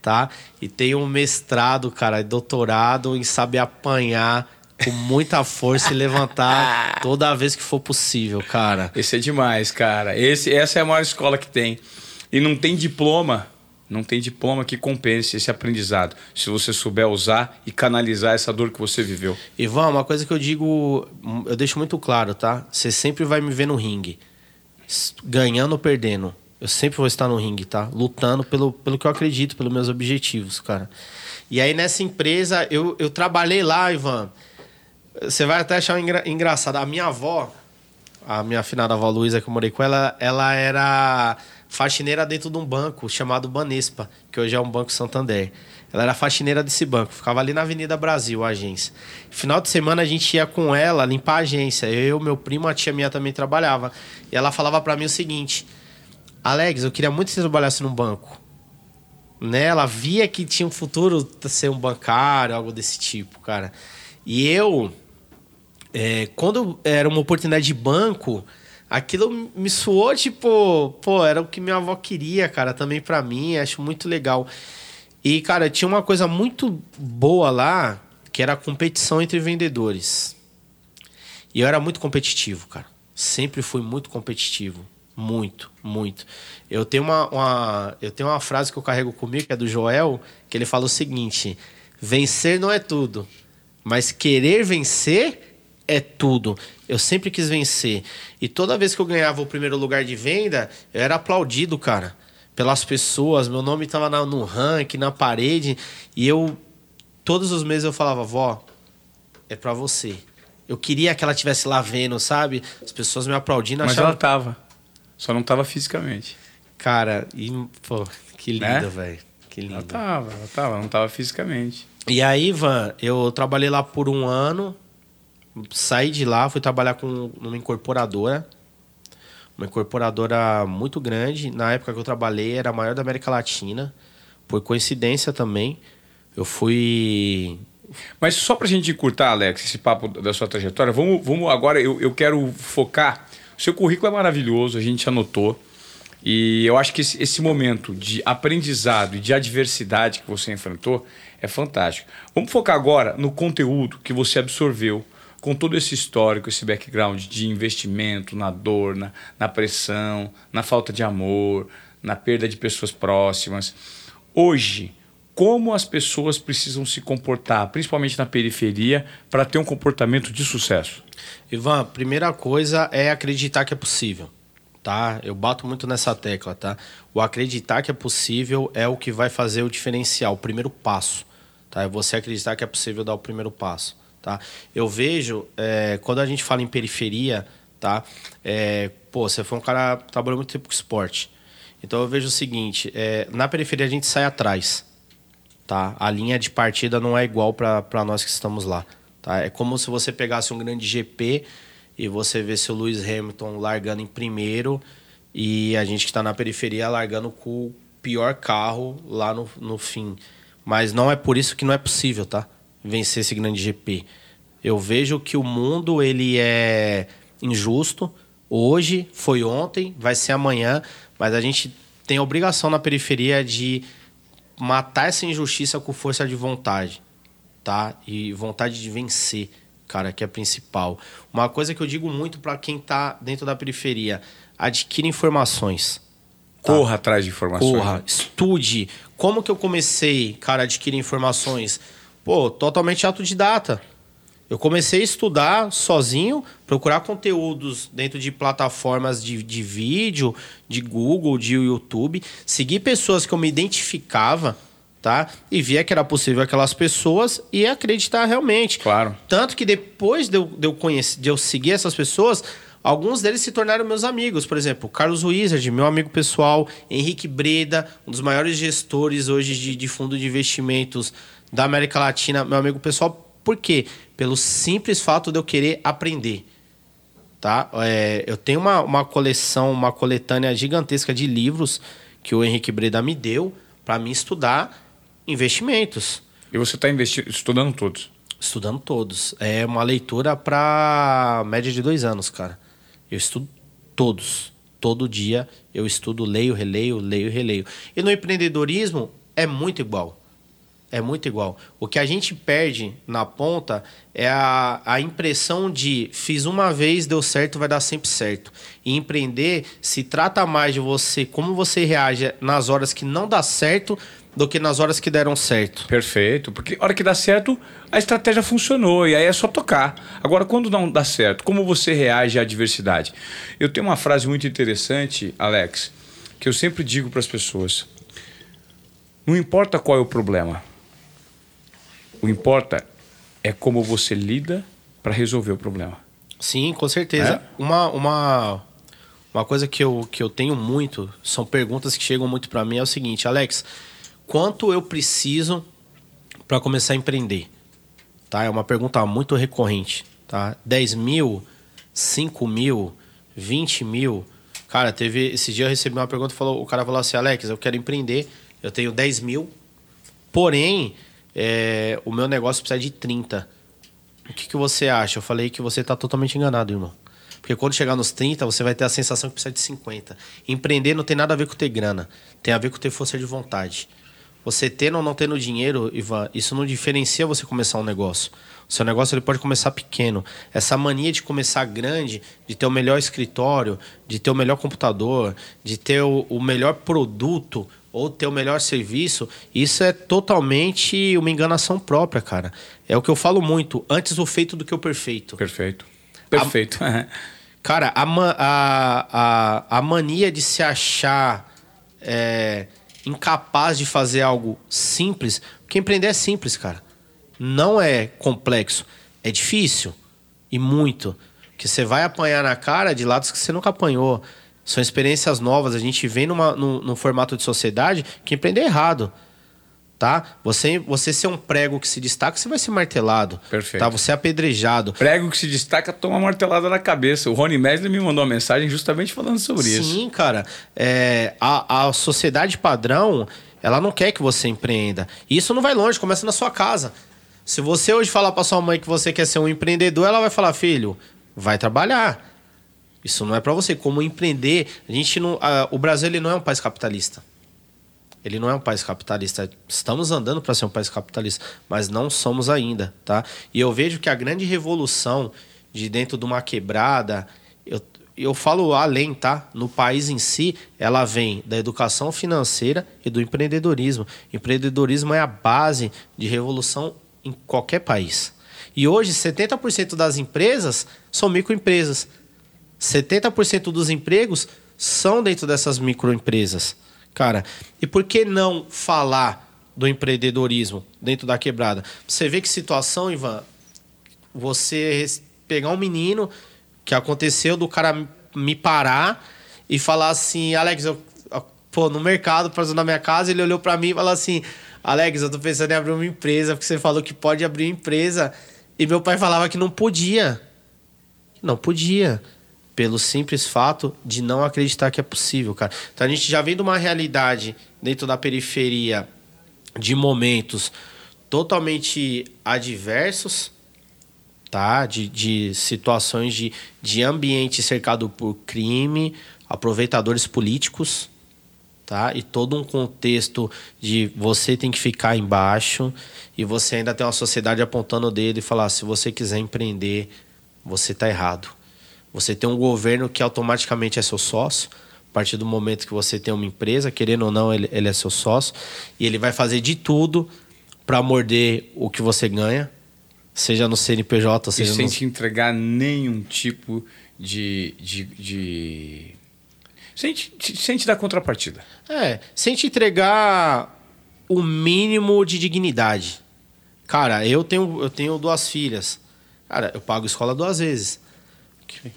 Tá? E tenho um mestrado, cara, doutorado em saber apanhar com muita força e levantar toda vez que for possível, cara. Esse é demais, cara. Esse, essa é a maior escola que tem. E não tem diploma Não tem diploma que compense esse aprendizado, se você souber usar e canalizar essa dor que você viveu. Ivan, uma coisa que eu digo, eu deixo muito claro, tá? Você sempre vai me ver no ringue, ganhando ou perdendo. Eu sempre vou estar no ringue, tá? Lutando pelo, pelo que eu acredito, pelos meus objetivos, cara. E aí nessa empresa, eu, eu trabalhei lá, Ivan. Você vai até achar engra, engraçado. A minha avó, a minha afinada avó Luísa, que eu morei com ela, ela era faxineira dentro de um banco chamado Banespa, que hoje é um Banco Santander. Ela era faxineira desse banco, ficava ali na Avenida Brasil, a agência. Final de semana a gente ia com ela limpar a agência. Eu, meu primo, a tia minha também trabalhava. E ela falava para mim o seguinte: Alex, eu queria muito que você trabalhasse num banco. Né? Ela via que tinha um futuro ser um bancário, algo desse tipo, cara. E eu, é, quando era uma oportunidade de banco, aquilo me suou tipo, pô, era o que minha avó queria, cara, também para mim, acho muito legal. E, cara, tinha uma coisa muito boa lá, que era a competição entre vendedores. E eu era muito competitivo, cara. Sempre fui muito competitivo. Muito, muito. Eu tenho uma, uma, eu tenho uma frase que eu carrego comigo, que é do Joel, que ele fala o seguinte: vencer não é tudo, mas querer vencer é tudo. Eu sempre quis vencer. E toda vez que eu ganhava o primeiro lugar de venda, eu era aplaudido, cara, pelas pessoas. Meu nome estava no ranking, na parede. E eu, todos os meses, eu falava, vó, é para você. Eu queria que ela estivesse lá vendo, sabe? As pessoas me aplaudindo. Mas achavam... ela tava. Só não tava fisicamente. Cara, e, pô, que linda, né? velho. Que linda. Ela tava, ela tava, não tava fisicamente. E aí, Ivan, eu trabalhei lá por um ano saí de lá, fui trabalhar com uma incorporadora. Uma incorporadora muito grande. Na época que eu trabalhei, era a maior da América Latina. Por coincidência também. Eu fui. Mas só pra gente encurtar, Alex, esse papo da sua trajetória, vamos, vamos agora, eu, eu quero focar. Seu currículo é maravilhoso, a gente anotou. E eu acho que esse, esse momento de aprendizado e de adversidade que você enfrentou é fantástico. Vamos focar agora no conteúdo que você absorveu com todo esse histórico, esse background de investimento na dor, na, na pressão, na falta de amor, na perda de pessoas próximas. Hoje, como as pessoas precisam se comportar, principalmente na periferia, para ter um comportamento de sucesso? Ivan, primeira coisa é acreditar que é possível. Tá? Eu bato muito nessa tecla, tá? O acreditar que é possível é o que vai fazer o diferencial, o primeiro passo, tá? É você acreditar que é possível dar o primeiro passo. Tá? Eu vejo, é, quando a gente fala em periferia, tá? É, pô, você foi um cara que trabalhou muito tempo com esporte. Então eu vejo o seguinte, é, na periferia a gente sai atrás, tá? A linha de partida não é igual para nós que estamos lá, tá? É como se você pegasse um grande GP e você vê seu Lewis Hamilton largando em primeiro e a gente que está na periferia largando com o pior carro lá no, no fim. Mas não é por isso que não é possível, tá? Vencer esse grande GP. Eu vejo que o mundo ele é injusto. Hoje, foi ontem, vai ser amanhã, mas a gente tem a obrigação na periferia de matar essa injustiça com força de vontade, tá? E vontade de vencer, cara, que é principal. Uma coisa que eu digo muito para quem tá dentro da periferia, adquira informações. Tá? Corra atrás de informações. Corra, estude. Como que eu comecei, cara, a adquirir informações? Pô, totalmente autodidata. Eu comecei a estudar sozinho, procurar conteúdos dentro de plataformas de, de vídeo, de Google, de YouTube, seguir pessoas que eu me identificava, tá? E via que era possível aquelas pessoas e acreditar realmente. Claro. Tanto que depois de eu, de eu, conhecer, de eu seguir essas pessoas, alguns deles se tornaram meus amigos. Por exemplo, Carlos Wizard, meu amigo pessoal, Henrique Breda, um dos maiores gestores hoje de, de fundo de investimentos da América Latina, meu amigo pessoal, por quê? Pelo simples fato de eu querer aprender. Tá? É, eu tenho uma, uma coleção, uma coletânea gigantesca de livros que o Henrique Breda me deu para mim estudar investimentos. E você está estudando todos? Estudando todos. É uma leitura para média de dois anos, cara. Eu estudo todos. Todo dia eu estudo, leio, releio, leio, releio. E no empreendedorismo é muito igual É muito igual. O que a gente perde na ponta é a, a impressão de fiz uma vez, deu certo, vai dar sempre certo. E empreender se trata mais de você, como você reage nas horas que não dá certo do que nas horas que deram certo. Perfeito, porque a hora que dá certo, a estratégia funcionou e aí é só tocar. Agora, quando não dá certo, como você reage à adversidade? Eu tenho uma frase muito interessante, Alex, que eu sempre digo para as pessoas: não importa qual é o problema o importa é como você lida para resolver o problema. Sim, com certeza. É? Uma, uma, uma coisa que eu, que eu tenho muito, são perguntas que chegam muito para mim, é o seguinte, Alex, quanto eu preciso para começar a empreender? Tá? É uma pergunta muito recorrente. Tá? 10 mil, 5 mil, 20 mil. Cara, teve. Esse dia eu recebi uma pergunta falou, o cara falou assim, Alex, eu quero empreender, eu tenho 10 mil, porém é, o meu negócio precisa de 30. O que, que você acha? Eu falei que você está totalmente enganado, irmão. Porque quando chegar nos 30, você vai ter a sensação que precisa de 50. Empreender não tem nada a ver com ter grana. Tem a ver com ter força de vontade. Você tendo ou não tendo dinheiro, Ivan, isso não diferencia você começar um negócio. O seu negócio ele pode começar pequeno. Essa mania de começar grande, de ter o melhor escritório, de ter o melhor computador, de ter o, o melhor produto, ou ter o melhor serviço, isso é totalmente uma enganação própria, cara. É o que eu falo muito, antes o feito do que o perfeito. Perfeito. Perfeito. A, cara, a, a, a, a, mania de se achar é, incapaz de fazer algo simples, porque empreender é simples, cara. Não é complexo. É difícil. E muito. Que você vai apanhar na cara de lados que você nunca apanhou. São experiências novas. A gente vem numa, num, num formato de sociedade que empreender é errado. Tá? Você, você ser um prego que se destaca, você vai ser martelado. Perfeito. Tá? Você é apedrejado. Prego que se destaca, toma martelada na cabeça. O Rony Mesler me mandou uma mensagem justamente falando sobre Sim, isso. Sim, cara. É, a, a sociedade padrão, ela não quer que você empreenda. E isso não vai longe, começa na sua casa. Se você hoje falar para sua mãe que você quer ser um empreendedor, ela vai falar: filho, vai trabalhar. Isso não é para você. Como empreender, a gente não, a, o Brasil ele não é um país capitalista. Ele não é um país capitalista. Estamos andando para ser um país capitalista, mas não somos ainda, tá? E eu vejo que a grande revolução de dentro de uma quebrada, eu, eu falo além, tá? No país em si, ela vem da educação financeira e do empreendedorismo. Empreendedorismo é a base de revolução em qualquer país. E hoje, 70% das empresas são microempresas. 70% dos empregos são dentro dessas microempresas. Cara, e por que não falar do empreendedorismo dentro da quebrada? Você vê que situação, Ivan, você pegar um menino que aconteceu do cara me parar e falar assim, Alex, eu pô, no mercado, passando na minha casa, ele olhou para mim e falou assim: Alex, eu tô pensando em abrir uma empresa, porque você falou que pode abrir empresa. E meu pai falava que não podia. Não podia pelo simples fato de não acreditar que é possível, cara. Então a gente já vem de uma realidade dentro da periferia de momentos totalmente adversos, tá? De, de situações de, de ambiente cercado por crime, aproveitadores políticos, tá? E todo um contexto de você tem que ficar embaixo e você ainda tem uma sociedade apontando o dedo e falar: se você quiser empreender, você tá errado você tem um governo que automaticamente é seu sócio. A partir do momento que você tem uma empresa, querendo ou não, ele, ele é seu sócio. E ele vai fazer de tudo para morder o que você ganha, seja no CNPJ, seja e sem no... te entregar nenhum tipo de. de, de... Sem, te, sem te dar contrapartida. É, sem te entregar o mínimo de dignidade. Cara, eu tenho, eu tenho duas filhas. Cara, eu pago escola duas vezes.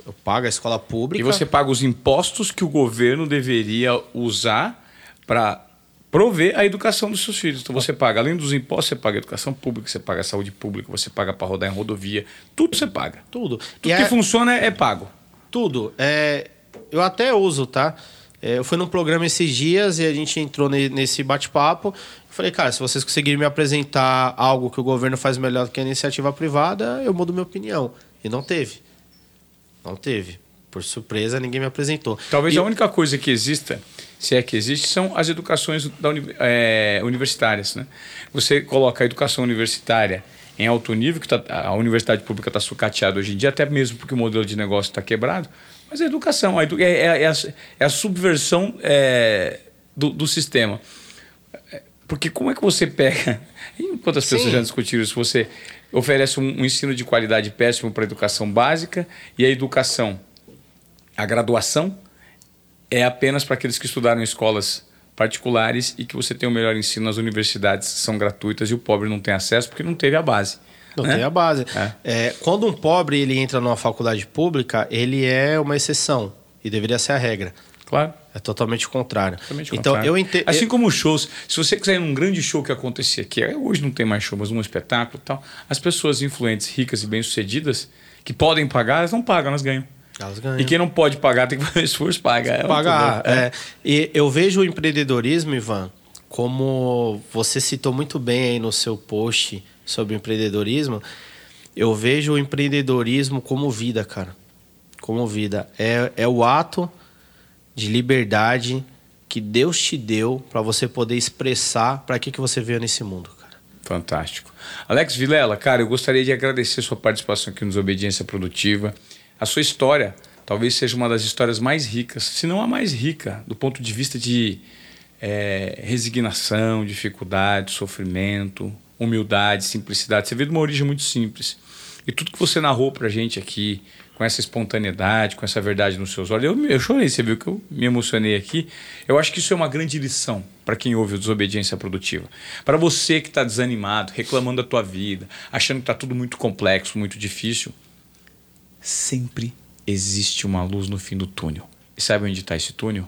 Eu pago a escola pública. E você paga os impostos que o governo deveria usar para prover a educação dos seus filhos. Então você paga, além dos impostos, você paga a educação pública, você paga a saúde pública, você paga para rodar em rodovia, tudo você paga. Tudo. Tudo e que é... funciona é pago. Tudo. É... Eu até uso, tá? É, eu fui num programa esses dias e a gente entrou nesse bate-papo. Falei, cara, se vocês conseguirem me apresentar algo que o governo faz melhor do que a iniciativa privada, eu mudo minha opinião. E não teve. Não teve. Por surpresa, ninguém me apresentou. Talvez e a única coisa que exista se é que existe, são as educações da uni é, universitárias. Né? Você coloca a educação universitária em alto nível, que tá, a universidade pública está sucateada hoje em dia, até mesmo porque o modelo de negócio está quebrado, mas a educação a edu é, é, é, a, é, a, subversão é, do, do, sistema. Porque como é que você pega. Enquanto as pessoas Sim. já discutiram isso, você oferece um, um ensino de qualidade péssimo para a educação básica e a educação, a graduação, é apenas para aqueles que estudaram em escolas particulares e que você tem o melhor ensino nas universidades são gratuitas e o pobre não tem acesso porque não teve a base. Não né? tem a base. É. É, quando um pobre ele entra numa faculdade pública, ele é uma exceção e deveria ser a regra. Claro. É totalmente contrário. Totalmente então, contrário. eu entendo. Assim como shows, se você quiser ir num grande show que acontecia aqui, hoje não tem mais show, mas um espetáculo e tal, as pessoas influentes, ricas e bem-sucedidas, que podem pagar, elas não pagam, elas ganham. Elas ganham. E quem não pode pagar tem que fazer esforço, paga. É pagar. É. é. E eu vejo o empreendedorismo, Ivan, como você citou muito bem aí no seu post sobre empreendedorismo, eu vejo o empreendedorismo como vida, cara. Como vida. É, é o ato de liberdade que Deus te deu para você poder expressar para que, que você veio nesse mundo, cara. Fantástico. Alex Vilela, cara, eu gostaria de agradecer sua participação aqui nos Obediência Produtiva. A sua história talvez seja uma das histórias mais ricas, se não a mais rica, do ponto de vista de é, resignação, dificuldade, sofrimento, humildade, simplicidade. Você veio de uma origem muito simples. E tudo que você narrou pra gente aqui, com essa espontaneidade, com essa verdade nos seus olhos, eu, eu chorei, você viu que eu me emocionei aqui. Eu acho que isso é uma grande lição para quem ouve o Desobediência Produtiva. Para você que está desanimado, reclamando da tua vida, achando que está tudo muito complexo, muito difícil, sempre existe uma luz no fim do túnel. E sabe onde está esse túnel?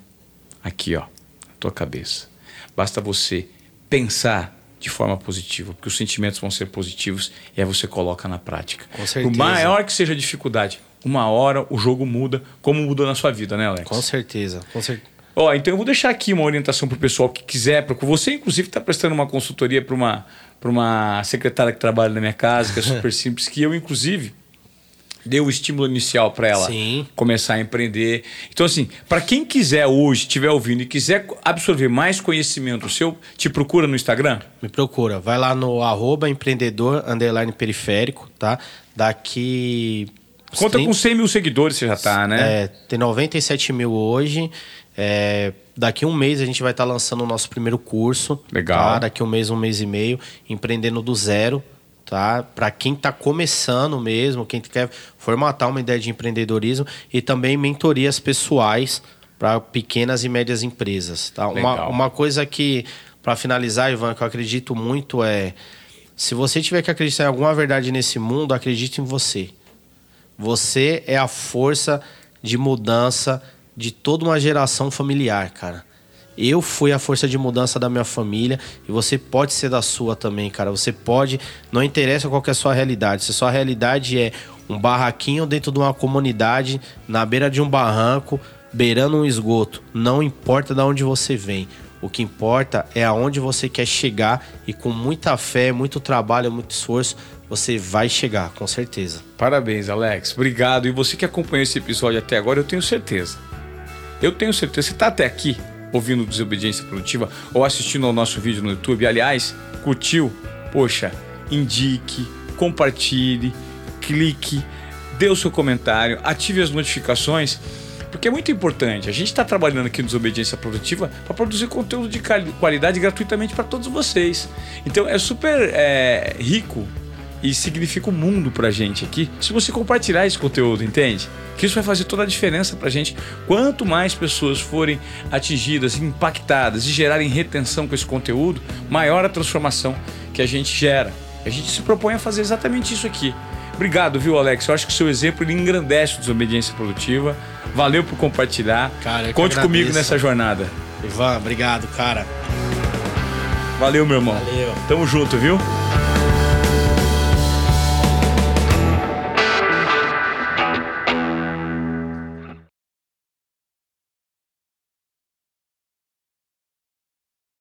Aqui, ó, na tua cabeça. Basta você pensar de forma positiva, porque os sentimentos vão ser positivos e aí você coloca na prática. Com certeza. Por maior que seja a dificuldade, uma hora o jogo muda, como mudou na sua vida, né, Alex? Com certeza, com certeza. Ó, então eu vou deixar aqui uma orientação para o pessoal que quiser, porque você inclusive está prestando uma consultoria para uma uma secretária que trabalha na minha casa, que é super simples, que eu inclusive deu o estímulo inicial para ela Sim. começar a empreender. Então, assim, para quem quiser hoje, estiver ouvindo e quiser absorver mais conhecimento seu, te procura no Instagram? Me procura. Vai lá no arroba empreendedor underline periférico, tá? Daqui. Conta 30... com 100 mil seguidores você já tá, né? É, tem 97 mil hoje. É, daqui um mês a gente vai estar tá lançando o nosso primeiro curso. Legal. Tá? Daqui um mês, um mês e meio, empreendendo do zero tá? Para quem está começando mesmo, quem quer formatar uma ideia de empreendedorismo e também mentorias pessoais para pequenas e médias empresas, tá? Uma, uma coisa que para finalizar, Ivan, que eu acredito muito é se você tiver que acreditar em alguma verdade nesse mundo, acredite em você. Você é a força de mudança de toda uma geração familiar, cara. Eu fui a força de mudança da minha família e você pode ser da sua também, cara. Você pode, não interessa qual é a sua realidade. Se a sua realidade é um barraquinho dentro de uma comunidade, na beira de um barranco, beirando um esgoto, não importa de onde você vem. O que importa é aonde você quer chegar e com muita fé, muito trabalho, muito esforço, você vai chegar, com certeza. Parabéns, Alex. Obrigado. E você que acompanhou esse episódio até agora, eu tenho certeza. Eu tenho certeza. Você está até aqui ouvindo Desobediência Produtiva ou assistindo ao nosso vídeo no YouTube, aliás, curtiu? Poxa, indique, compartilhe, clique, dê o seu comentário, ative as notificações, porque é muito importante. A gente está trabalhando aqui no Desobediência Produtiva para produzir conteúdo de qualidade gratuitamente para todos vocês. Então é super é, rico e significa o um mundo pra gente aqui se você compartilhar esse conteúdo, entende? Que isso vai fazer toda a diferença pra gente. Quanto mais pessoas forem atingidas, impactadas e gerarem retenção com esse conteúdo, maior a transformação que a gente gera. A gente se propõe a fazer exatamente isso aqui. Obrigado, viu, Alex? Eu acho que o seu exemplo ele engrandece a desobediência produtiva. Valeu por compartilhar. Cara, Conte comigo nessa jornada. Ivan, obrigado, cara. Valeu, meu irmão. Valeu. Tamo junto, viu?